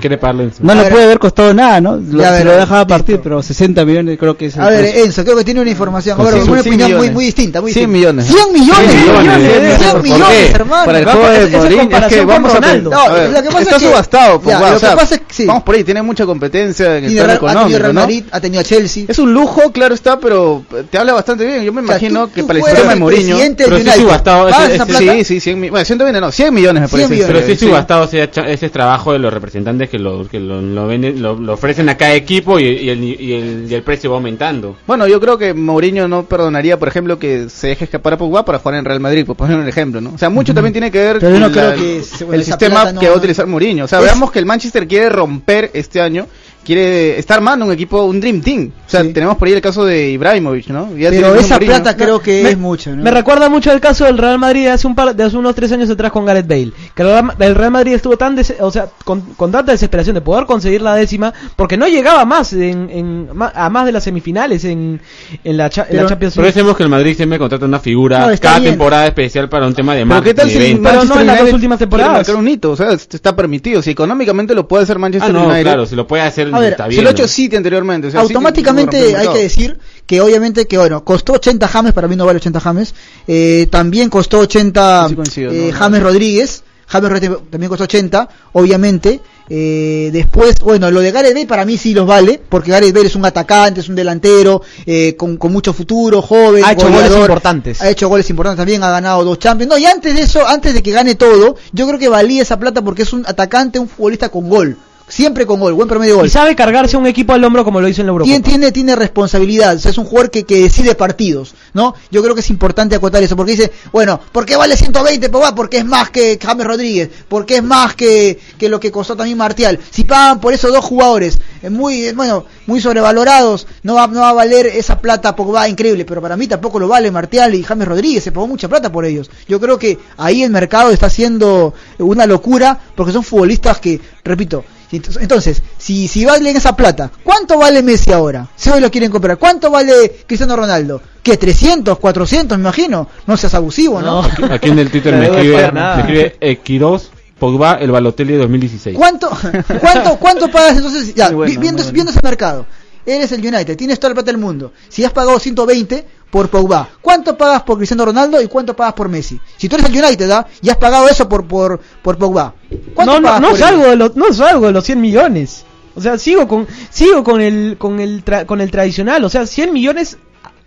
su- No ver, puede haber costado nada, ¿no? Lo, Ya, se ver, lo dejaba listo. partir, pero 60 millones creo que es el A ver, precio. Enzo, creo que tiene una información. Con A ver, cien- una opinión muy, millones. muy distinta. Muy 100 distinta. millones. 100 millones. 100 millones. 100 ¿Por millones, hermano. Para el juego de es Modric es que vamos a. No, ver, lo que pasa está es que- subastado, lo es vamos por ahí, tiene mucha competencia ha tenido Real ¿no? Madrid, ha tenido a Chelsea. Es un lujo, claro está, pero te habla bastante bien. Yo me O sea, imagino tú- que tú para el sistema de Mourinho. Pero sí subastado, ¿pagas ese- ese-? Sí, sí, 100 millones. Bueno, 120 no, 100 millones me 100 parece. millones. Pero sí Sí. subastado ese, cha- ese es trabajo de los representantes que lo, que lo, lo, venden- lo, lo ofrecen a cada equipo y, y el, y, el, y el precio va aumentando. Bueno, yo creo que Mourinho no perdonaría, por ejemplo, que se deje escapar a Pogba para jugar en Real Madrid, por poner un ejemplo, ¿no? O sea, mucho también tiene que ver Pero yo no la- creo que se- bueno, el sistema plata no- que va a utilizar Mourinho. O sea, veamos que el Manchester quiere romper este año, quiere estar armando un equipo, un Dream Team. O sea, Sí. tenemos por ahí el caso de Ibrahimovic, ¿no? Ya Pero esa Mourinho. plata creo que Me- es mucho, ¿no? Me recuerda mucho el caso del Real Madrid de hace, un par, de hace unos tres años atrás con Gareth Bale. Que el Real, Madrid estuvo tan des- o sea, con, con tanta desesperación de poder conseguir la décima porque no llegaba más en, a más de las semifinales en, en, la, cha- en la Pero- Champions Pero League. decimos que el Madrid siempre contrata una figura No, está cada bien. temporada especial para un tema de Pero marketing. qué tal si. Pero no en las dos últimas temporadas. un hito, o sea, est- está permitido. Si económicamente lo puede hacer Manchester Ah, no, United. claro, si lo puede hacer A ver, está bien. lo ha hecho ¿no? City anteriormente. o sea, Automáticamente hay que decir que obviamente que bueno, costó 80 James, para mí no vale 80 James, eh, también costó 80 Sí coincido, eh, no, James no. Rodríguez, James Rodríguez también costó 80, obviamente, eh, después, bueno, lo de Gareth Bale para mí sí los vale, porque Gareth Bale es un atacante, es un delantero, eh, con, con mucho futuro, joven, Ha hecho goleador, goles importantes. ha hecho goles importantes también, ha ganado dos Champions, no, y antes de eso, antes de que gane todo, yo creo que valía esa plata porque es un atacante, un futbolista con gol, siempre con gol, buen promedio de gol. Y sabe cargarse a un equipo al hombro como lo hizo en la Eurocopa. Tiene, tiene, tiene responsabilidad, o sea, es un jugador que, que decide partidos, ¿no? Yo creo que es importante acotar eso, porque dice, bueno, ¿por qué vale 120 Pogba? Porque es más que James Rodríguez, porque es más que, que lo que costó también Martial. Si pagan por esos dos jugadores, eh, muy, eh, bueno, muy sobrevalorados, no va, no va a valer esa plata Pogba increíble, pero para mí tampoco lo vale Martial y James Rodríguez, se pagó mucha plata por ellos. Yo creo que ahí el mercado está haciendo una locura, porque son futbolistas que, repito, entonces- si, si valen esa plata, ¿cuánto vale Messi ahora? Si hoy lo quieren comprar, ¿cuánto vale Cristiano Ronaldo? ¿Qué? ¿300, 400, me imagino? No seas abusivo, ¿no? Aquí, aquí en el Twitter No me escribe, me escribe eh, Quirós, Pogba, el Balotelli de 2016. ¿Cuánto, cuánto, cuánto pagas entonces? Ya, bueno, vi- viendo, bueno. viendo ese mercado, eres el United, tienes toda la plata del mundo. Si has pagado 120 por Pogba, ¿cuánto pagas por Cristiano Ronaldo y cuánto pagas por Messi? Si tú eres el United, ¿ah? y has pagado eso por, por, por Pogba, ¿cuánto No, no, pagas no por salgo de los, no salgo de los 100 millones. O sea, sigo con, sigo con el, con el, tra- con el tradicional. O sea, 100 millones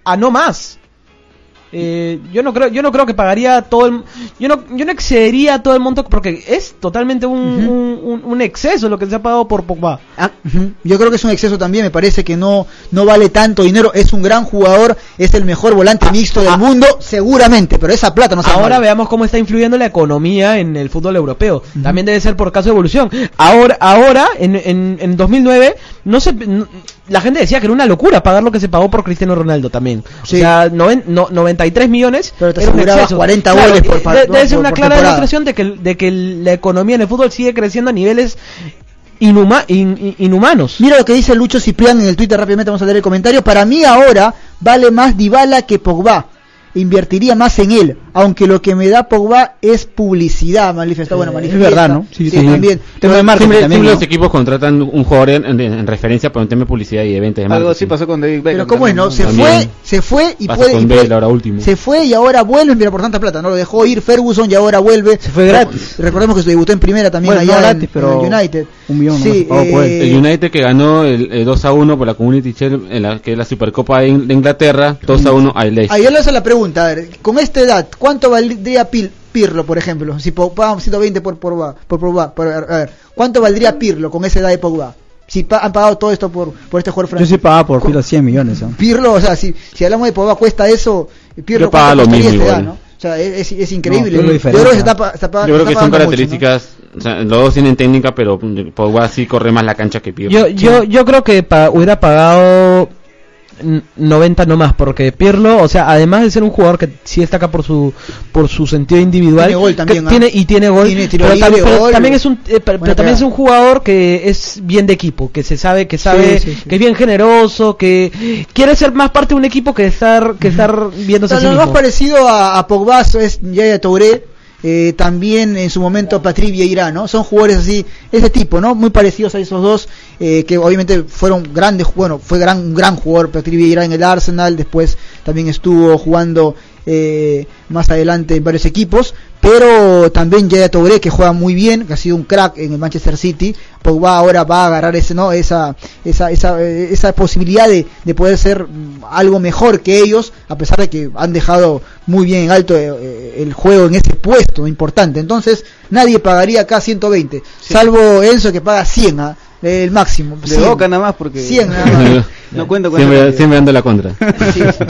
a no más. Eh, yo no creo, yo no creo que pagaría todo el, yo no, yo no excedería todo el monto porque es totalmente un, un, un- un exceso lo que se ha pagado por Pogba. Ah. Yo creo que es un exceso también, me parece que no, no vale tanto dinero, es un gran jugador, es el mejor volante mixto del mundo, seguramente, pero esa plata no se Ahora vale. veamos cómo está influyendo la economía en el fútbol europeo. También debe ser por caso de evolución. Ahora, ahora en, en, en 2009, no se, la gente decía que era una locura pagar lo que se pagó por Cristiano Ronaldo también. Sí. O sea, noven- no- 93 millones. Pero te exceso. 40 Claro, goles por par- de- no, Debe ser una por clara temporada. demostración de que, de que la economía en el fútbol sigue creciendo a niveles inhuma- in- in- inhumanos. Mira lo que dice Lucho Ciprián en el Twitter, rápidamente vamos a leer el comentario. Para mí ahora vale más Dybala que Pogba. Invertiría más en él. Aunque lo que me da Pogba es publicidad, manifiesta. Bueno, es manifiesta. verdad, ¿no? Sí, Sí, sí. también. Tema de marketing Siempre, también, siempre ¿no? los equipos contratan un jugador en, en- en referencia por un tema de publicidad y eventos de Algo así pasó con David Beckham. Pero cómo es, ¿no? Se También. fue, se fue y Pasa puede, con y puede- Bale ahora último. se fue y ahora vuelve, mira por tanta plata, ¿no? Lo dejó ir Ferguson y ahora vuelve. Se fue gratis. Recordemos que se debutó en primera también Bueno, allá no en- gratis, en, pero el United. un millón Sí, él. eh, El United que ganó el, el 2 a 1 por la Community Shield, en la, que es la Supercopa de, In- de Inglaterra, 2 a 1 al Leicester. Ahí él hace la pregunta, a ver, con esta edad, ¿cuánto valdría Pil- Pirlo, por ejemplo? Si pagamos 120 por Pogba, por Pogba, por- a ver, ¿cuánto valdría Pirlo con esa edad de Pogba? Si pa- han pagado todo esto por, por este jugador Yo francés. sí pagaba por filo 100 millones. Pirlo, o sea, si, si hablamos de Pogba cuesta eso, Pirlo Yo ¿cuánto lo mismo esa edad, igual. no? O sea, es, increíble. No, Pirlo Yo creo que se está, Yo creo que son pagando mucho, ¿no? características, o sea, los dos tienen técnica, pero Pogba sí corre más la cancha que Pirlo. Yo, yo, yo creo que pa- hubiera pagado 90 no más porque Pirlo, o sea, además de ser un jugador que sí destaca por su por su sentido individual, Tiene gol que también, ¿ah? tiene y tiene gol, Tiene pero, gol. también es un eh, pero, también es un jugador que es bien de equipo, que se sabe que sabe Sí, sí, sí. que es bien generoso, que quiere ser más parte de un equipo que estar que estar viéndose a sí lo más parecido a, a Pogba es Yaya Touré, eh, también en su momento Patrick Vieira, ¿no? Son jugadores así, ese tipo, ¿no? Muy parecidos a esos dos, eh, que obviamente fueron grandes, bueno, fue gran, un gran jugador Patrick Vieira en el Arsenal, después también estuvo jugando eh, más adelante en varios equipos, pero también Yaya Touré, que juega muy bien, que ha sido un crack en el Manchester City, Pogba ahora va a agarrar ese, ¿no? esa, esa, esa, eh, esa posibilidad de, de poder ser mm, algo mejor que ellos, a pesar de que han dejado muy bien en alto eh, eh, el juego en ese puesto importante. Entonces, nadie pagaría acá 120, salvo Enzo que paga 100, ¿ah? El máximo. De 100. boca nada más porque 100 nada más. no cuento con siempre, siempre dando la contra. Sí, sí,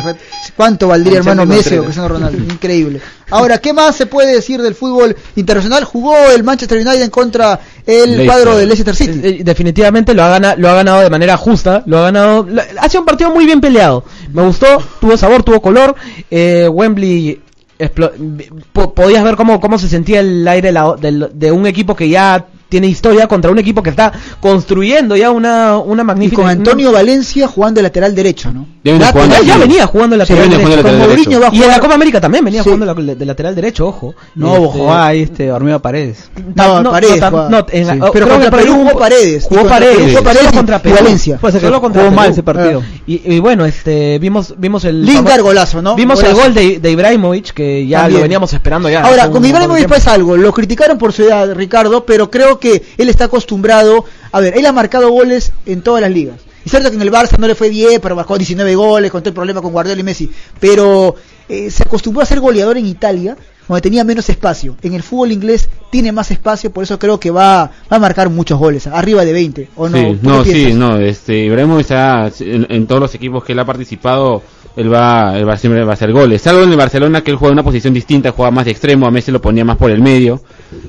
¿Cuánto valdría hermano Messi o. Cristiano Ronaldo? Increíble. Ahora, ¿qué más se puede decir del fútbol internacional? Jugó el Manchester United contra el Leicester. cuadro del Leicester City. Eh, Definitivamente lo ha, ganado, lo ha ganado de manera justa, lo ha ganado, la- ha sido un partido muy bien peleado, me gustó, tuvo sabor, tuvo color, eh, Wembley, podías ver cómo, cómo se sentía el aire la- del- de un equipo que ya tiene historia contra un equipo que está construyendo ya una, una Y magnífica... con Antonio Valencia jugando de lateral derecho, ¿no? Ya viene Ya, jugando ya- ya aquí. venía jugando de lateral derecho. lateral Y en la Copa América también venía Sí. jugando de lateral derecho, ojo. No, Este, jugaba ahí este Hormiga Paredes. No, no, Paredes. no, no, en la- Sí. Pero contra Perú jugó Paredes. jugó Y Paredes, jugó Paredes y- contra y Perú. Valencia. Que Solo contra jugó mal Perú. ese partido. Y, y bueno, este, vimos, vimos el famo- golazo, ¿no? Vimos Golazo. el gol de, de Ibrahimovic que ya También. lo veníamos esperando ya. Ahora, con Ibrahimovic pasa algo. Lo criticaron por su edad, Ricardo, pero creo que él está acostumbrado. A ver, él ha marcado goles en todas las ligas. Es cierto que en el Barça no le fue bien, pero marcó 19 goles, con todo el problema con Guardiola y Messi. Pero eh, se acostumbró a ser goleador en Italia, donde tenía menos espacio. En el fútbol inglés tiene más espacio, por eso creo que va, va a marcar muchos goles, arriba de 20, ¿o no? Sí, ¿Tú qué no, sí, no, este, Ibrahimovic está en, en todos los equipos que él ha participado, él va, él va siempre va a hacer goles. Salvo en el Barcelona que él juega en una posición distinta, juega más de extremo, a Messi lo ponía más por el medio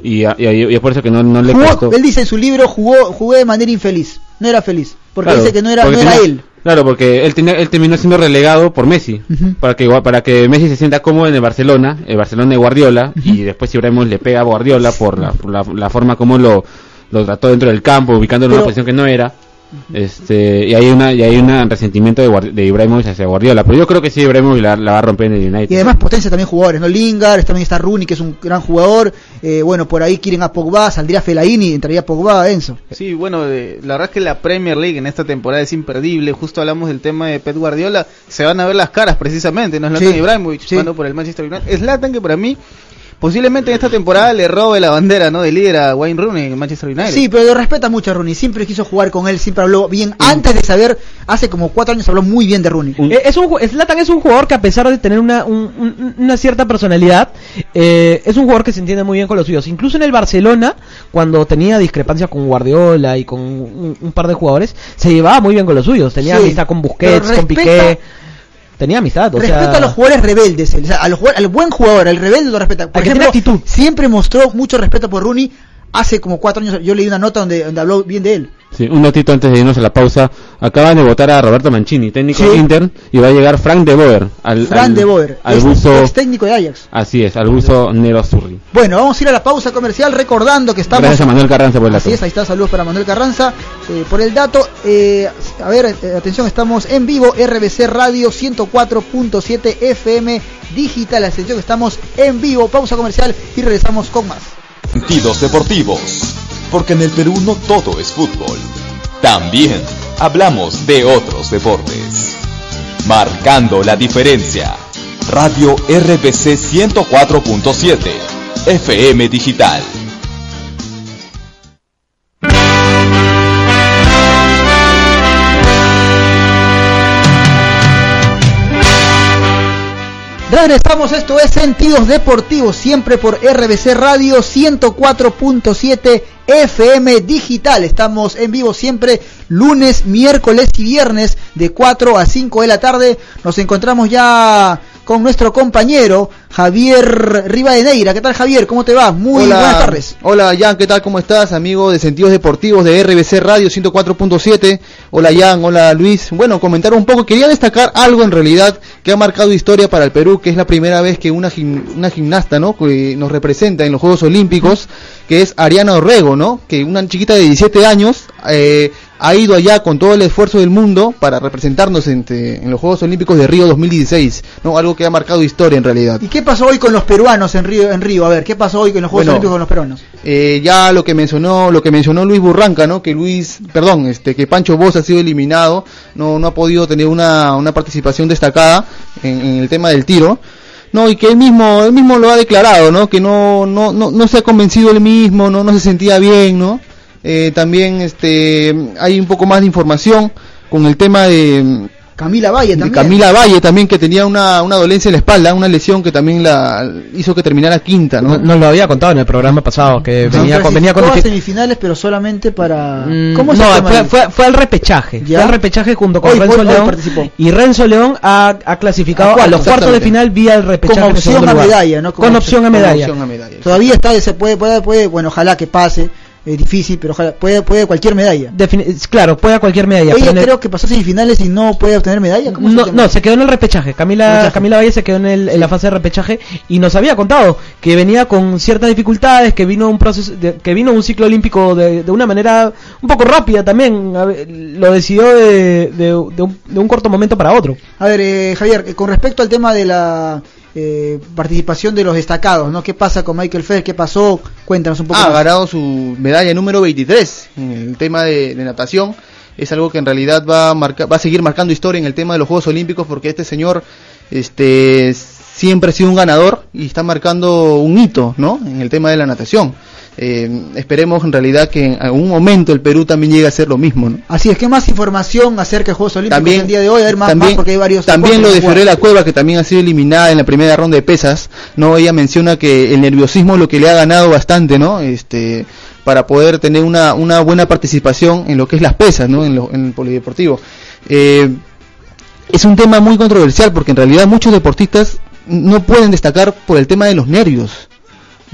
y, a- y, a- y es por eso que no, no le Jugó- costó. él dice en su libro, jugó, jugué de manera infeliz. No era feliz, porque Claro, dice que no era, no él. Claro, porque él, tenía- él terminó siendo relegado por Messi, para que para que Messi se sienta cómodo en el Barcelona, el Barcelona de Guardiola, y después Ibrahimovic le pega a Guardiola por la, por la, la forma como lo, lo trató dentro del campo, ubicándolo en una posición que no era. Este, y hay una y hay un resentimiento de, de Ibrahimovic hacia Guardiola, pero yo creo que sí Ibrahimovic la, la va a romper en el United. Y además potencia también jugadores, ¿no? Lingard, también está Rooney, que es un gran jugador. Eh, bueno, por ahí quieren a Pogba, saldría Fellaini, entraría Pogba, Enzo. Sí, bueno, de- la verdad es que la Premier League en esta temporada es imperdible. Justo hablamos del tema de Pep Guardiola. Se van a ver las caras precisamente. No es Zlatan Sí, Ibrahimovic sí. jugando por el Manchester United. Zlatan que para mí posiblemente en esta temporada le robe la bandera, ¿no? De líder a Wayne Rooney en Manchester United. Sí, pero lo respeta mucho a Rooney. Siempre quiso jugar con él, siempre habló bien. Antes de saber, hace como cuatro años habló muy bien de Rooney. Eh, Es un, Zlatan es un jugador que a pesar de tener una, un- un- una cierta personalidad, eh, es un jugador que se entiende muy bien con los suyos. Incluso en el Barcelona, cuando tenía discrepancias con Guardiola y con un, un par de jugadores, se llevaba muy bien con los suyos. Tenía Sí, amistad con Busquets, pero con respeta- Piqué. Tenía amistad, o respeta sea... a los jugadores rebeldes, a los al buen jugador, al rebelde lo respeta. Por ejemplo, actitud. siempre mostró mucho respeto por Rooney. Hace como cuatro años yo leí una nota donde, donde habló bien de él. Sí, un notito antes de irnos a la pausa. Acaban de votar a Roberto Mancini, técnico Sí. de Inter, y va a llegar Frank de Boer al, Fran al- de Boer, al buzo, ex técnico de Ajax. así es, al buzo Nero Azzurri. Bueno, vamos a ir a la pausa comercial recordando que estamos... Gracias a Manuel Carranza por el dato. Así es, ahí está, saludos para Manuel Carranza eh, por el dato. Eh, a ver, eh, atención, estamos en vivo, RBC Radio 104.7 FM Digital. Atención que estamos en vivo. Pausa comercial y regresamos con más. Sentidos deportivos. Porque en el Perú no todo es fútbol. También hablamos de otros deportes. Marcando la diferencia. Radio RBC 104.7. FM Digital. Regresamos, esto es Sentidos Deportivos, siempre por RBC Radio 104.7 FM Digital. Estamos en vivo siempre lunes, miércoles y viernes de 4 a 5 de la tarde. Nos encontramos ya con nuestro compañero Javier Rivadeneira. ¿Qué tal Javier? ¿Cómo te va? Muy Hola. buenas tardes. Hola Jan, ¿qué tal? ¿Cómo estás? Amigo de Sentidos Deportivos de RBC Radio 104.7. Hola Jan, hola Luis. Bueno, comentar un poco. Quería destacar algo en realidad que ha marcado historia para el Perú, que es la primera vez que una, gim- una gimnasta, ¿no? Que nos representa en los Juegos Olímpicos, que es Ariana Orrego, ¿no? Que una chiquita de 17 años eh, ha ido allá con todo el esfuerzo del mundo para representarnos en, en los Juegos Olímpicos de Río 2016, ¿no? Algo que ha marcado historia en realidad. ¿Y qué pasó hoy con los peruanos en Río? En Río? A ver, ¿qué pasó hoy con los Juegos Bueno, Olímpicos con los peruanos? Eh, ya lo que mencionó lo que mencionó Luis Burranca no que Luis perdón este que Pancho Bosch ha sido eliminado no no ha podido tener una, una participación destacada en, en el tema del tiro no y que él mismo él mismo lo ha declarado no que no no no, no se ha convencido él mismo no no se sentía bien no Eh, también este hay un poco más de información con el tema de Camila Valle de también. Camila Valle también que tenía una, una dolencia en la espalda, una lesión que también la hizo que terminara quinta, ¿no? Nos lo había contado en el programa pasado, que venía con, venía con semifinales, pero solamente para. Mm, ¿Cómo se no, llama? fue, fue, fue al repechaje. ¿Ya? Fue al repechaje junto con Hoy- Renzo hoy- León. Y Renzo León ha, ha clasificado A los cuartos de final vía el repechaje. Como en opción a medalla, ¿no? Con opción- opción a Con medalla. opción a medalla. Todavía está, se puede, puede, puede, bueno, ojalá que pase. Es difícil, pero ojalá, puede, puede cualquier medalla. Claro, puede a cualquier medalla. Ella creo que pasó semifinales y no puede obtener medalla. ¿Cómo es el No, tema? no, se quedó en el repechaje. Camila, Repechaje. Camila Valle se quedó en, el- en la fase de repechaje y nos había contado que venía con ciertas dificultades, que vino un proceso, de- que vino un ciclo olímpico de, de una manera un poco rápida también. A ver, lo decidió de, de- de un, de un corto momento para otro. A ver, eh, Javier, eh, con respecto al tema de la eh, participación de los destacados, ¿no? ¿Qué pasa con Michael Phelps? ¿Qué pasó? Cuéntanos un poco Ah, ha más. ganado su medalla número 23 en el tema de, de natación. Es algo que en realidad va a, marcar, va a seguir marcando historia en el tema de los Juegos Olímpicos porque este señor este, siempre ha sido un ganador y está marcando un hito ¿no? en el tema de la natación. Eh, esperemos en realidad que en algún momento el Perú también llegue a hacer lo mismo. ¿no? Así es, ¿qué más información acerca de Juegos Olímpicos También, el día de hoy? A ver, más, también, más porque hay varios. también lo de que Fiorella Cueva, que también ha sido eliminada en la primera ronda de pesas, ¿no? Ella menciona que el nerviosismo es lo que le ha ganado bastante, ¿no? Este, para poder tener una, una buena participación en lo que es las pesas, ¿no? En, lo- en el polideportivo. Eh, es un tema muy controversial porque en realidad muchos deportistas no pueden destacar por el tema de los nervios,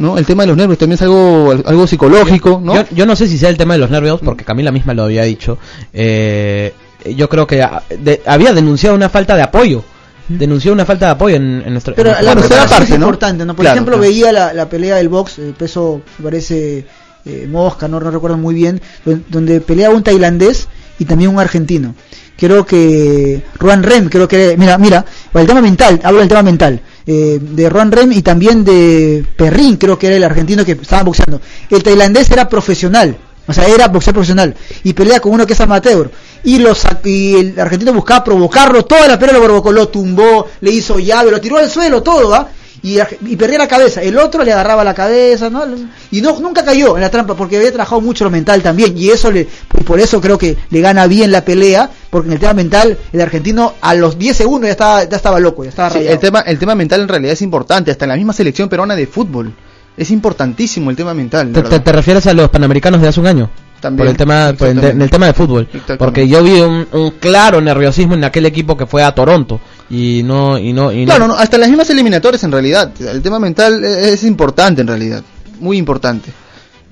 ¿no? El tema de los nervios también es algo, algo psicológico, ¿no? Yo, yo no sé si sea el tema de los nervios, porque Camila misma lo había dicho. Eh, yo creo que ah, de- había denunciado una falta de apoyo. Denunció una falta de apoyo en, en nuestro. Pero en la preparación parte, es ¿no? importante, ¿no? Por Claro, ejemplo, claro. veía la, la pelea del box, el peso, me parece, eh, Mosca, no, no recuerdo muy bien, don- donde peleaba un tailandés y también un argentino. Creo que Juan Rem, creo que, mira, mira, el tema mental, hablo del tema mental, eh, de Juan Rem y también de Perrin, creo que era el argentino que estaban boxeando. El tailandés era profesional, o sea, era boxeador profesional y pelea con uno que es amateur. Y, lo sac- y el argentino buscaba provocarlo, toda la pelea lo provocó, lo tumbó, le hizo llave, lo tiró al suelo, todo, ¿ah? Y, y perdía la cabeza. El otro le agarraba la cabeza, ¿no? Y no, nunca cayó en la trampa porque había trabajado mucho lo mental también. Y eso le, y por eso creo que le gana bien la pelea, porque en el tema mental, el argentino a los 10 segundos ya estaba, ya estaba loco, ya estaba Sí, rayado. el tema el tema mental en realidad es importante hasta en la misma selección peruana de fútbol es importantísimo el tema mental ¿Te, ¿verdad? te- te refieres a los panamericanos de hace un año? También, Por el tema, por el, de- en el tema de fútbol. Porque yo vi un, un claro nerviosismo en aquel equipo que fue a Toronto. Y no, y no, y no- Claro, no, hasta las mismas eliminatorias en realidad. El tema mental e- es importante en realidad. Muy importante.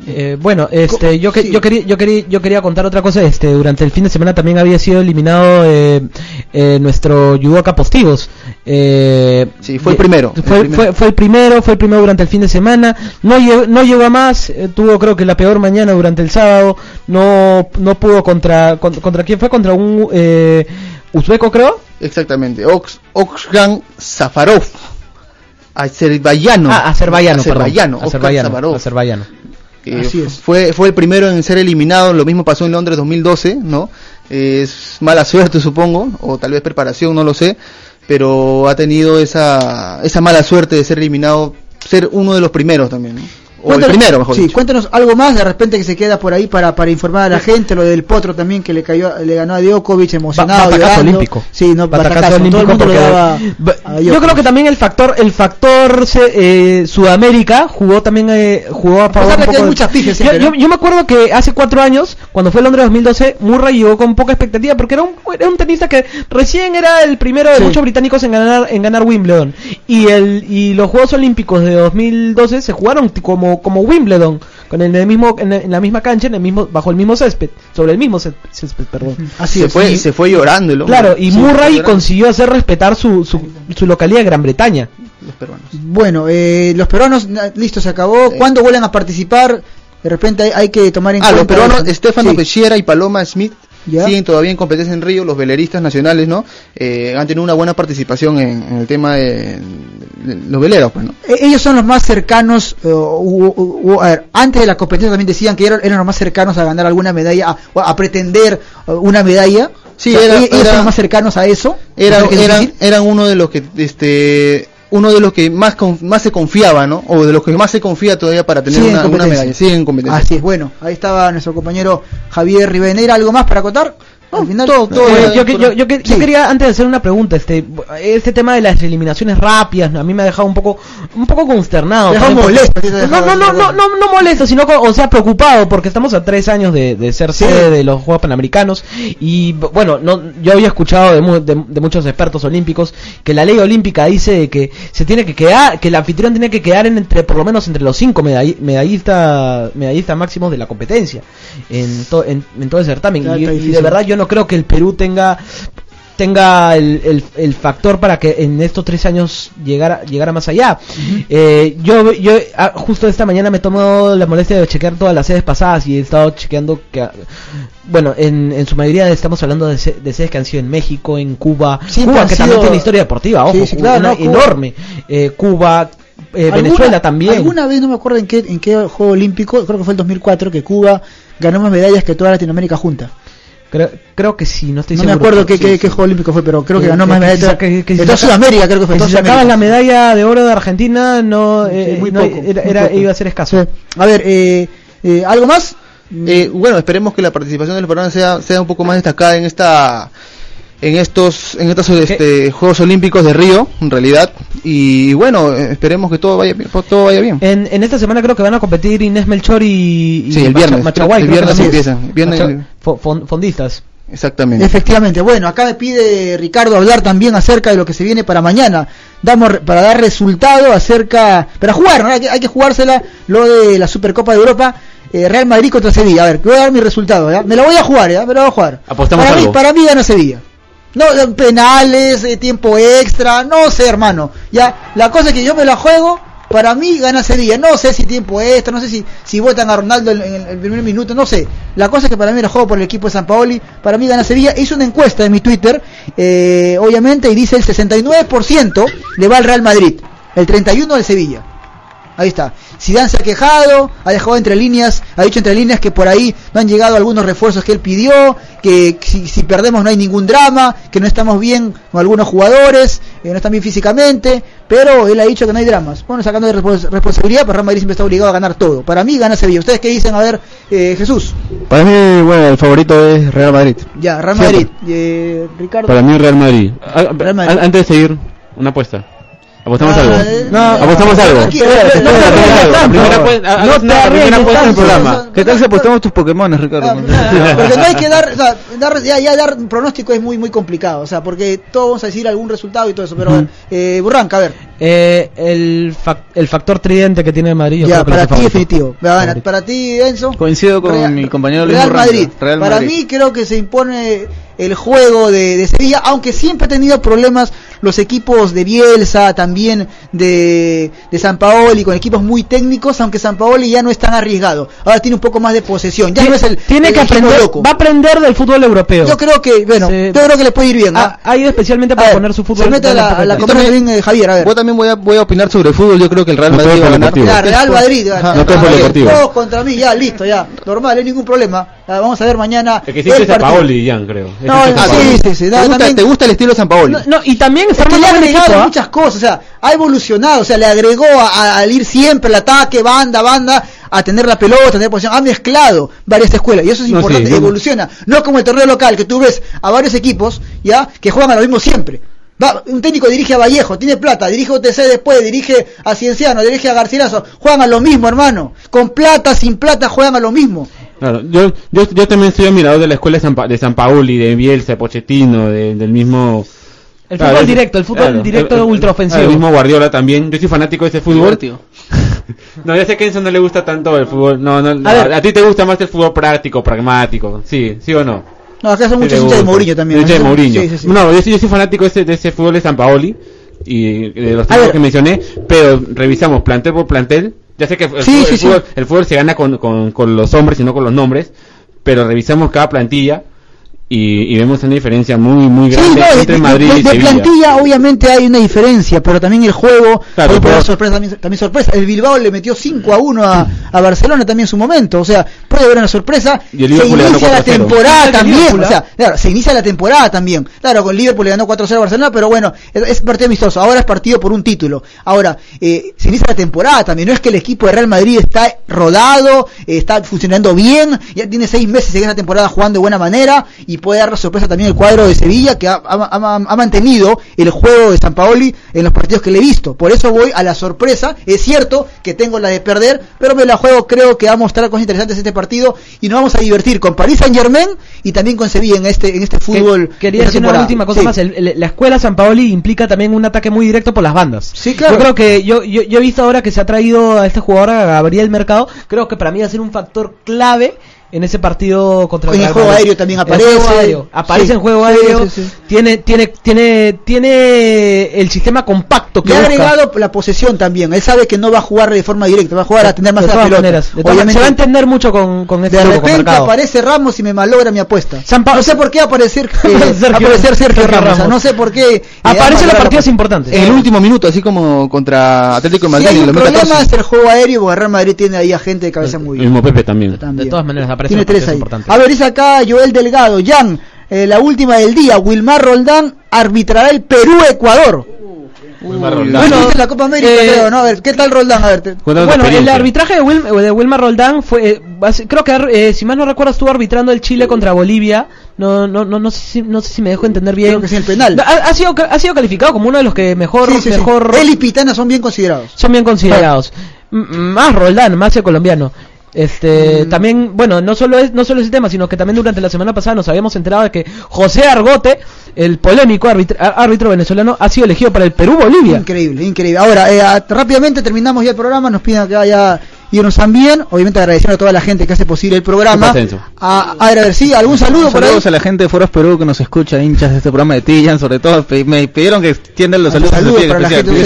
Eh, bueno, este, yo, que- yo quería, yo quería, yo quería contar otra cosa. Este, durante el fin de semana también había sido eliminado eh, eh, nuestro judoka Postigos. Eh, Sí, fue el primero, el Fue, primero. fue, fue el primero, fue el primero durante el fin de semana. No no llegó a más. eh, tuvo creo que la peor mañana durante el sábado. No, no pudo contra, con- contra, quién fue contra un eh, uzbeco creo. Exactamente. Ox, Oxgan Zafarov. azerbaiyano. Ah, azerbaiyano, azerbaiyano, Azerbaiyano, azerbaiyano. que Así es. Fue, fue el primero en ser eliminado, lo mismo pasó en Londres 2012, ¿no? Es mala suerte, supongo, o tal vez preparación, no lo sé, pero ha tenido esa, esa mala suerte de ser eliminado, ser uno de los primeros también, ¿no? O el Cuéntanos- primero, mejor sí, dicho. cuéntanos algo más de repente que se queda por ahí para, para informar a la gente, lo del Potro también que le cayó, le ganó a Djokovic emocionado. llorando. olímpico. Sí, no, Batacazo batacazo, todo el olímpico mundo porque- daba a Yo creo que también el factor, el factor eh, Sudamérica jugó también eh, jugó a favor un hay poco muchas yo, yo, yo me acuerdo que hace cuatro años, cuando fue Londres 2012, Murray llegó con poca expectativa porque era un, era un tenista que recién era el primero de Sí. muchos británicos en ganar en ganar Wimbledon y el y los Juegos Olímpicos de 2012 se jugaron como como Wimbledon con el, el mismo en, en la misma cancha, en el mismo bajo el mismo césped, sobre el mismo cé- césped, perdón. Así se es. fue, Y- se fue llorando el hombre. Claro, y Sí, Murray consiguió hacer respetar su, su, su localidad de Gran Bretaña. Los peruanos. Bueno, eh, los peruanos, listo, se acabó. ¿Cuándo vuelven a participar? De repente hay, hay que tomar en Ah, los cuenta. peruanos, eso. Estefano Sí. Pechiera y Paloma Smith Ya. siguen todavía en competencia en Río, los veleristas nacionales, ¿no? Eh, han tenido una buena participación en, en el tema de, de los veleros, pues, ¿no? E- Ellos son los más cercanos, u- u- u- a ver, antes de la competencia también decían que eran, eran los más cercanos a ganar alguna medalla, a, a pretender eh, una medalla. Sí, O sea, era- ellos ellos era- son los más cercanos a eso. Era, ¿No crees que es eran, eran uno de los que, este, uno de los que más, con- más se confiaba, ¿no? O de los que más se confía todavía para tener una, una medalla. Siguen en competencia. Así es, bueno, ahí estaba nuestro compañero Javier Rivadeneira. ¿Algo más para acotar? Al final, todo- todo era yo, quería antes de hacer una pregunta, este, este tema de las eliminaciones rápidas, a mí me ha dejado un poco, un poco consternado. Molesto, No, no, no, no, no, no molesto, sino, o sea, preocupado porque estamos a tres años de, de ser Sí. sede de los Juegos Panamericanos y bueno, no, yo había escuchado de, mu- de- de muchos expertos olímpicos que la ley olímpica dice que se tiene que quedar, que el anfitrión tiene que quedar en entre, por lo menos entre los cinco medall- medallistas, medallistas máximos de la competencia en, to- en, en todo el certamen y, de verdad yo no creo que el Perú tenga tenga el, el, el factor para que en estos tres años llegara llegara más allá. Eh, yo yo ah, justo esta mañana me tomo la molestia de chequear todas las sedes pasadas y he estado chequeando que bueno en, en su mayoría estamos hablando de, se- de sedes que han sido en México en Cuba. Cuba que también tiene historia deportiva ojo Sí, sí, claro, una no, Cuba- enorme. Eh, Cuba eh, ¿Alguna- Venezuela también. Alguna vez, no me acuerdo en qué, en qué Juego Olímpico, creo que fue el 2004, que Cuba ganó más medallas que toda Latinoamérica junta. Creo, creo que sí no estoy No me seguro acuerdo qué, Sí, qué, sí. qué Juego Olímpico fue, pero creo que Que- ganó más medallas. de si toda Sudamérica, creo que fue. que si sacabas la medalla de oro de Argentina no, eh, Sí, muy no, poco, era, muy era- poco. iba a ser escaso Sí. A ver, eh, eh, ¿algo más? Eh, bueno, esperemos que la participación de los peruanos sea, sea un poco más destacada en esta en estos en estos este, Juegos Olímpicos de Río, en realidad. Y bueno, eh, esperemos que todo vaya bien, todo vaya bien. En, en esta semana creo que van a competir Inés Melchor y, y Sí, el viernes, Machaguay, el viernes también. empieza, el viernes- fondistas. Exactamente. Efectivamente, bueno, acá me pide Ricardo hablar también acerca de lo que se viene para mañana. Damos re- para dar resultado acerca, para jugar, ¿no? hay, que, hay que jugársela lo de la Supercopa de Europa, eh, Real Madrid contra Sevilla. A ver, voy a dar mi resultado, ¿ya? Me lo voy a jugar, ¿ya? Me lo voy a jugar. Apostamos para algo. Mí, para mí gana Sevilla. No, eh, penales, eh, tiempo extra, no sé, hermano. Ya, la cosa es que yo me la juego, para mí gana Sevilla. No sé si tiempo extra, no sé si, si votan a Ronaldo en, el primer minuto, no sé. La cosa es que para mí la juego por el equipo de San Paoli, para mí gana Sevilla. Hice una encuesta en mi Twitter, eh, obviamente, y dice el 69% le va al Real Madrid, el 31% al Sevilla. Ahí está. Zidane se ha quejado, ha dejado entre líneas, ha dicho entre líneas que por ahí no han llegado algunos refuerzos que él pidió, que si, si perdemos no hay ningún drama, que no estamos bien con algunos jugadores, eh, no están bien físicamente, pero él ha dicho que no hay dramas. Bueno, sacando de respons- responsabilidad, pero Real Madrid siempre está obligado a ganar todo. Para mí gana Sevilla. ¿Ustedes qué dicen? A ver, eh, Jesús. Para mí, bueno, el favorito es Real Madrid. Ya, Real. Madrid. Eh, Ricardo. Para mí Real Madrid. Real Madrid. an- Antes de seguir, una apuesta. ¿Apostamos Ah, algo? eh, No, ¿apostamos algo? No te. La tanto. tanto. programa. ¿Qué tal si apostamos tus Pokémon, Ricardo? Porque no hay que dar, o sea, dar ya, ya dar un pronóstico es muy muy complicado, o sea, porque todos vamos a decir algún resultado y todo eso, pero a ver, eh, Burranca, a ver, Eh, el, fac- el factor tridente que tiene el Madrid. yo ya creo para ti definitivo, Para- para ti Enzo, Coincido con Real- mi compañero Luis Real Burranca. Madrid, Real para Madrid. mí creo que se impone el juego de, de Sevilla, aunque siempre ha tenido problemas los equipos de Bielsa, también de, de San Paoli, con equipos muy técnicos, aunque San Paoli ya no es tan arriesgado, ahora tiene un poco más de posesión. Ya no es el Tiene el que aprender, loco. va a aprender del fútbol europeo. Yo creo que, bueno, Se- yo creo que le puede ir bien. ¿ah? ha, ha ido especialmente para ver, poner su fútbol. se mete la, la también, eh, Javier, a ver. Yo también voy a, voy a opinar sobre fútbol. Yo creo que el Real No Madrid va a ganar. Ya, Real Madrid, Ajá. No Bien, deportivo. todos contra mí, ya, listo, ya. Normal, no hay ningún problema. Ya, vamos a ver mañana. El que el es. Paoli, Jan, creo. No, sí, sí, sí. ¿Te gusta, el estilo de San Paoli? No, y también está Es que le ha agregado ¿ah? muchas cosas, o sea, ha evolucionado, o sea, le agregó al ir siempre el ataque, banda, banda, a tener la pelota, a tener posición, ha mezclado varias escuelas y eso es No, importante, sí, yo- evoluciona, no como el torneo local que tú ves a varios equipos, ya, que juegan a lo mismo siempre. Va, un técnico dirige a Vallejo, tiene plata, dirige a UTC después, dirige a Cienciano, dirige a Garcilaso, juegan a lo mismo, hermano. Con plata, sin plata, juegan a lo mismo. Claro, yo, yo, yo también soy admirador de la escuela de San, Pa- de San Paoli, de Bielsa, de Pochettino, de- del mismo... El Claro, fútbol directo, el fútbol claro, directo el- el- ultraofensivo. El mismo Guardiola también. Yo soy fanático de ese fútbol. Divertido. No, ya sé que a Enzo no le gusta tanto el fútbol. No, no, A a, a ti te gusta más el fútbol práctico, pragmático. Sí, sí o no. No, acá son muchos hinchas de. Mourinho también. Hinchas de. Mourinho. Sí, sí, sí. No, yo, soy- yo soy fanático de ese, de ese fútbol de San Paoli y de los ver. que mencioné, pero revisamos plantel por plantel. Ya sé que el, Sí, fútbol, sí, el, sí. el fútbol se gana con, con, con los hombres y no con los nombres, pero revisamos cada plantilla y, y vemos una diferencia muy, muy Sí, grande no, de, entre de- Madrid de- y de Sevilla. plantilla obviamente hay una diferencia, pero también el juego Claro, puede pero- sorpresa, también, también sorpresa. El Bilbao le metió 5 a 1 a, a Barcelona también en su momento, o sea, puede haber una sorpresa. Y el se inicia la 4-0. temporada también, o sea, claro, se inicia la temporada también. Claro, con Liverpool le ganó 4-0 a Barcelona, pero bueno, es, es partido amistoso, ahora es partido por un título. Ahora, eh, se inicia la temporada también, no es que el equipo de Real Madrid está rodado, eh, está funcionando bien, ya tiene 6 meses en esa temporada jugando de buena manera y puede dar la sorpresa también el cuadro de Sevilla que ha, ha- ha- ha mantenido el juego de San Paoli en los partidos que le he visto. Por eso voy a la sorpresa. Es cierto que tengo la de perder, pero me la juego. Creo que va a mostrar cosas interesantes este partido y nos vamos a divertir con París Saint Germain y también con Sevilla en este en este fútbol. Que- Quería decir una última cosa Sí. más. El- el- la escuela San Paoli implica también un ataque muy directo por las bandas. Sí, claro. Yo creo que yo, yo, yo he visto ahora que se ha traído a este jugador a Gabriel Mercado. Creo que para mí va a ser un factor clave en ese partido contra En el juego aéreo también El aparece. juego aéreo. Aparece Sí. en juego aéreo. sí, sí. Tiene, tiene, tiene, tiene el sistema compacto que Le ha agregado la posesión también. Él sabe que no va a jugar de forma directa, va a jugar a tener más de la todas pelota. maneras. De Obviamente, se va a entender mucho con, con este de grupo, con repente Mercado. aparece Ramos y me malogra mi apuesta. San Pa- no sé por qué aparecer, eh, Sergio- aparecer Sergio, Sergio Ramos. o sea, Ramos. no sé por qué. eh, Aparece en la partidos apuesta. importantes. En el último minuto, así como contra Atlético de Madrid. meta problema es el juego aéreo, porque Real Madrid tiene ahí a gente de cabeza muy El mismo Pepe también. también. De todas maneras, aparece Tiene tres ahí. A ver, dice acá Joel Delgado, Jan, eh, la última del día, Wilmar Roldán arbitrará el Perú-Ecuador. Wilmar Bueno, Roldán. dice la Copa América, Eh, creo, ¿no? A ver, ¿qué tal Roldán? A ver, te- Bueno, el arbitraje de, Wil- de Wilmar Roldán fue, eh, creo que, eh, si mal no recuerdo, estuvo arbitrando el Chile contra Bolivia. No, no, no, no sé si, no sé si me dejo entender bien. Creo que sí, el penal. Ha, ha sido, ha sido calificado como uno de los que mejor, Sí, sí, sí. mejor Él y Pitana son bien considerados. son bien considerados. Más Roldán, más el colombiano. Este, Mm. también, bueno, no solo es no solo ese tema, sino que también durante la semana pasada nos habíamos enterado de que José Argote, el polémico árbitro, árbitro venezolano, ha sido elegido para el Perú-Bolivia. Increíble, increíble. Ahora, eh, a- rápidamente terminamos ya el programa, nos piden acá ya irnos también, obviamente agradeciendo a toda la gente que hace posible el programa. A, a ver, a ver, sí, algún saludo por ahí. Saludos a la gente de Foros Perú que nos escucha, hinchas de este programa de Tillan, sobre todo. Me pidieron que extiendan los saludos. Saludos en para la gente de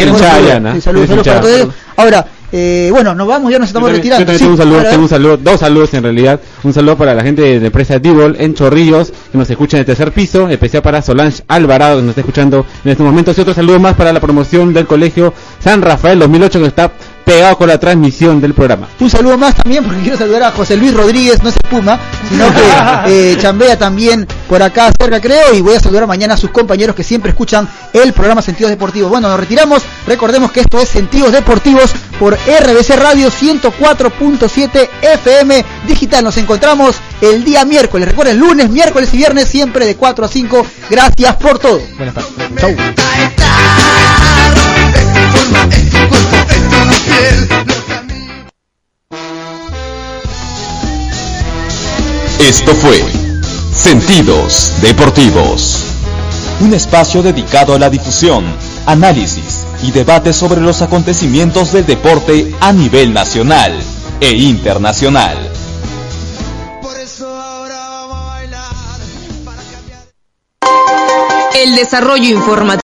saludos, saludos para todos. Ahora, eh, bueno, nos vamos, ya nos estamos también- retirando. Yo Sí, tengo un saludo, tengo un saludo, dos saludos en realidad. Un saludo para la gente de la empresa Dibol en Chorrillos, que nos escucha en el tercer piso, especial para Solange Alvarado, que nos está escuchando en estos momentos. Y otro saludo más para la promoción del colegio San Rafael 2008, que está pegado con la transmisión del programa. Un saludo más también, porque quiero saludar a José Luis Rodríguez, no es el Puma, sino que eh, chambea también por acá cerca, creo, y voy a saludar mañana a sus compañeros que siempre escuchan el programa Sentidos Deportivos. Bueno, nos retiramos, recordemos que esto es Sentidos Deportivos por RBC Radio 104.7 FM Digital. Nos encontramos el día miércoles, recuerden, lunes, miércoles y viernes, siempre de 4 a 5. Gracias por todo. Buenas tardes. Chau. Esto fue Sentidos Deportivos. Un espacio dedicado a la difusión, análisis y debate sobre los acontecimientos del deporte a nivel nacional e internacional. El desarrollo informativo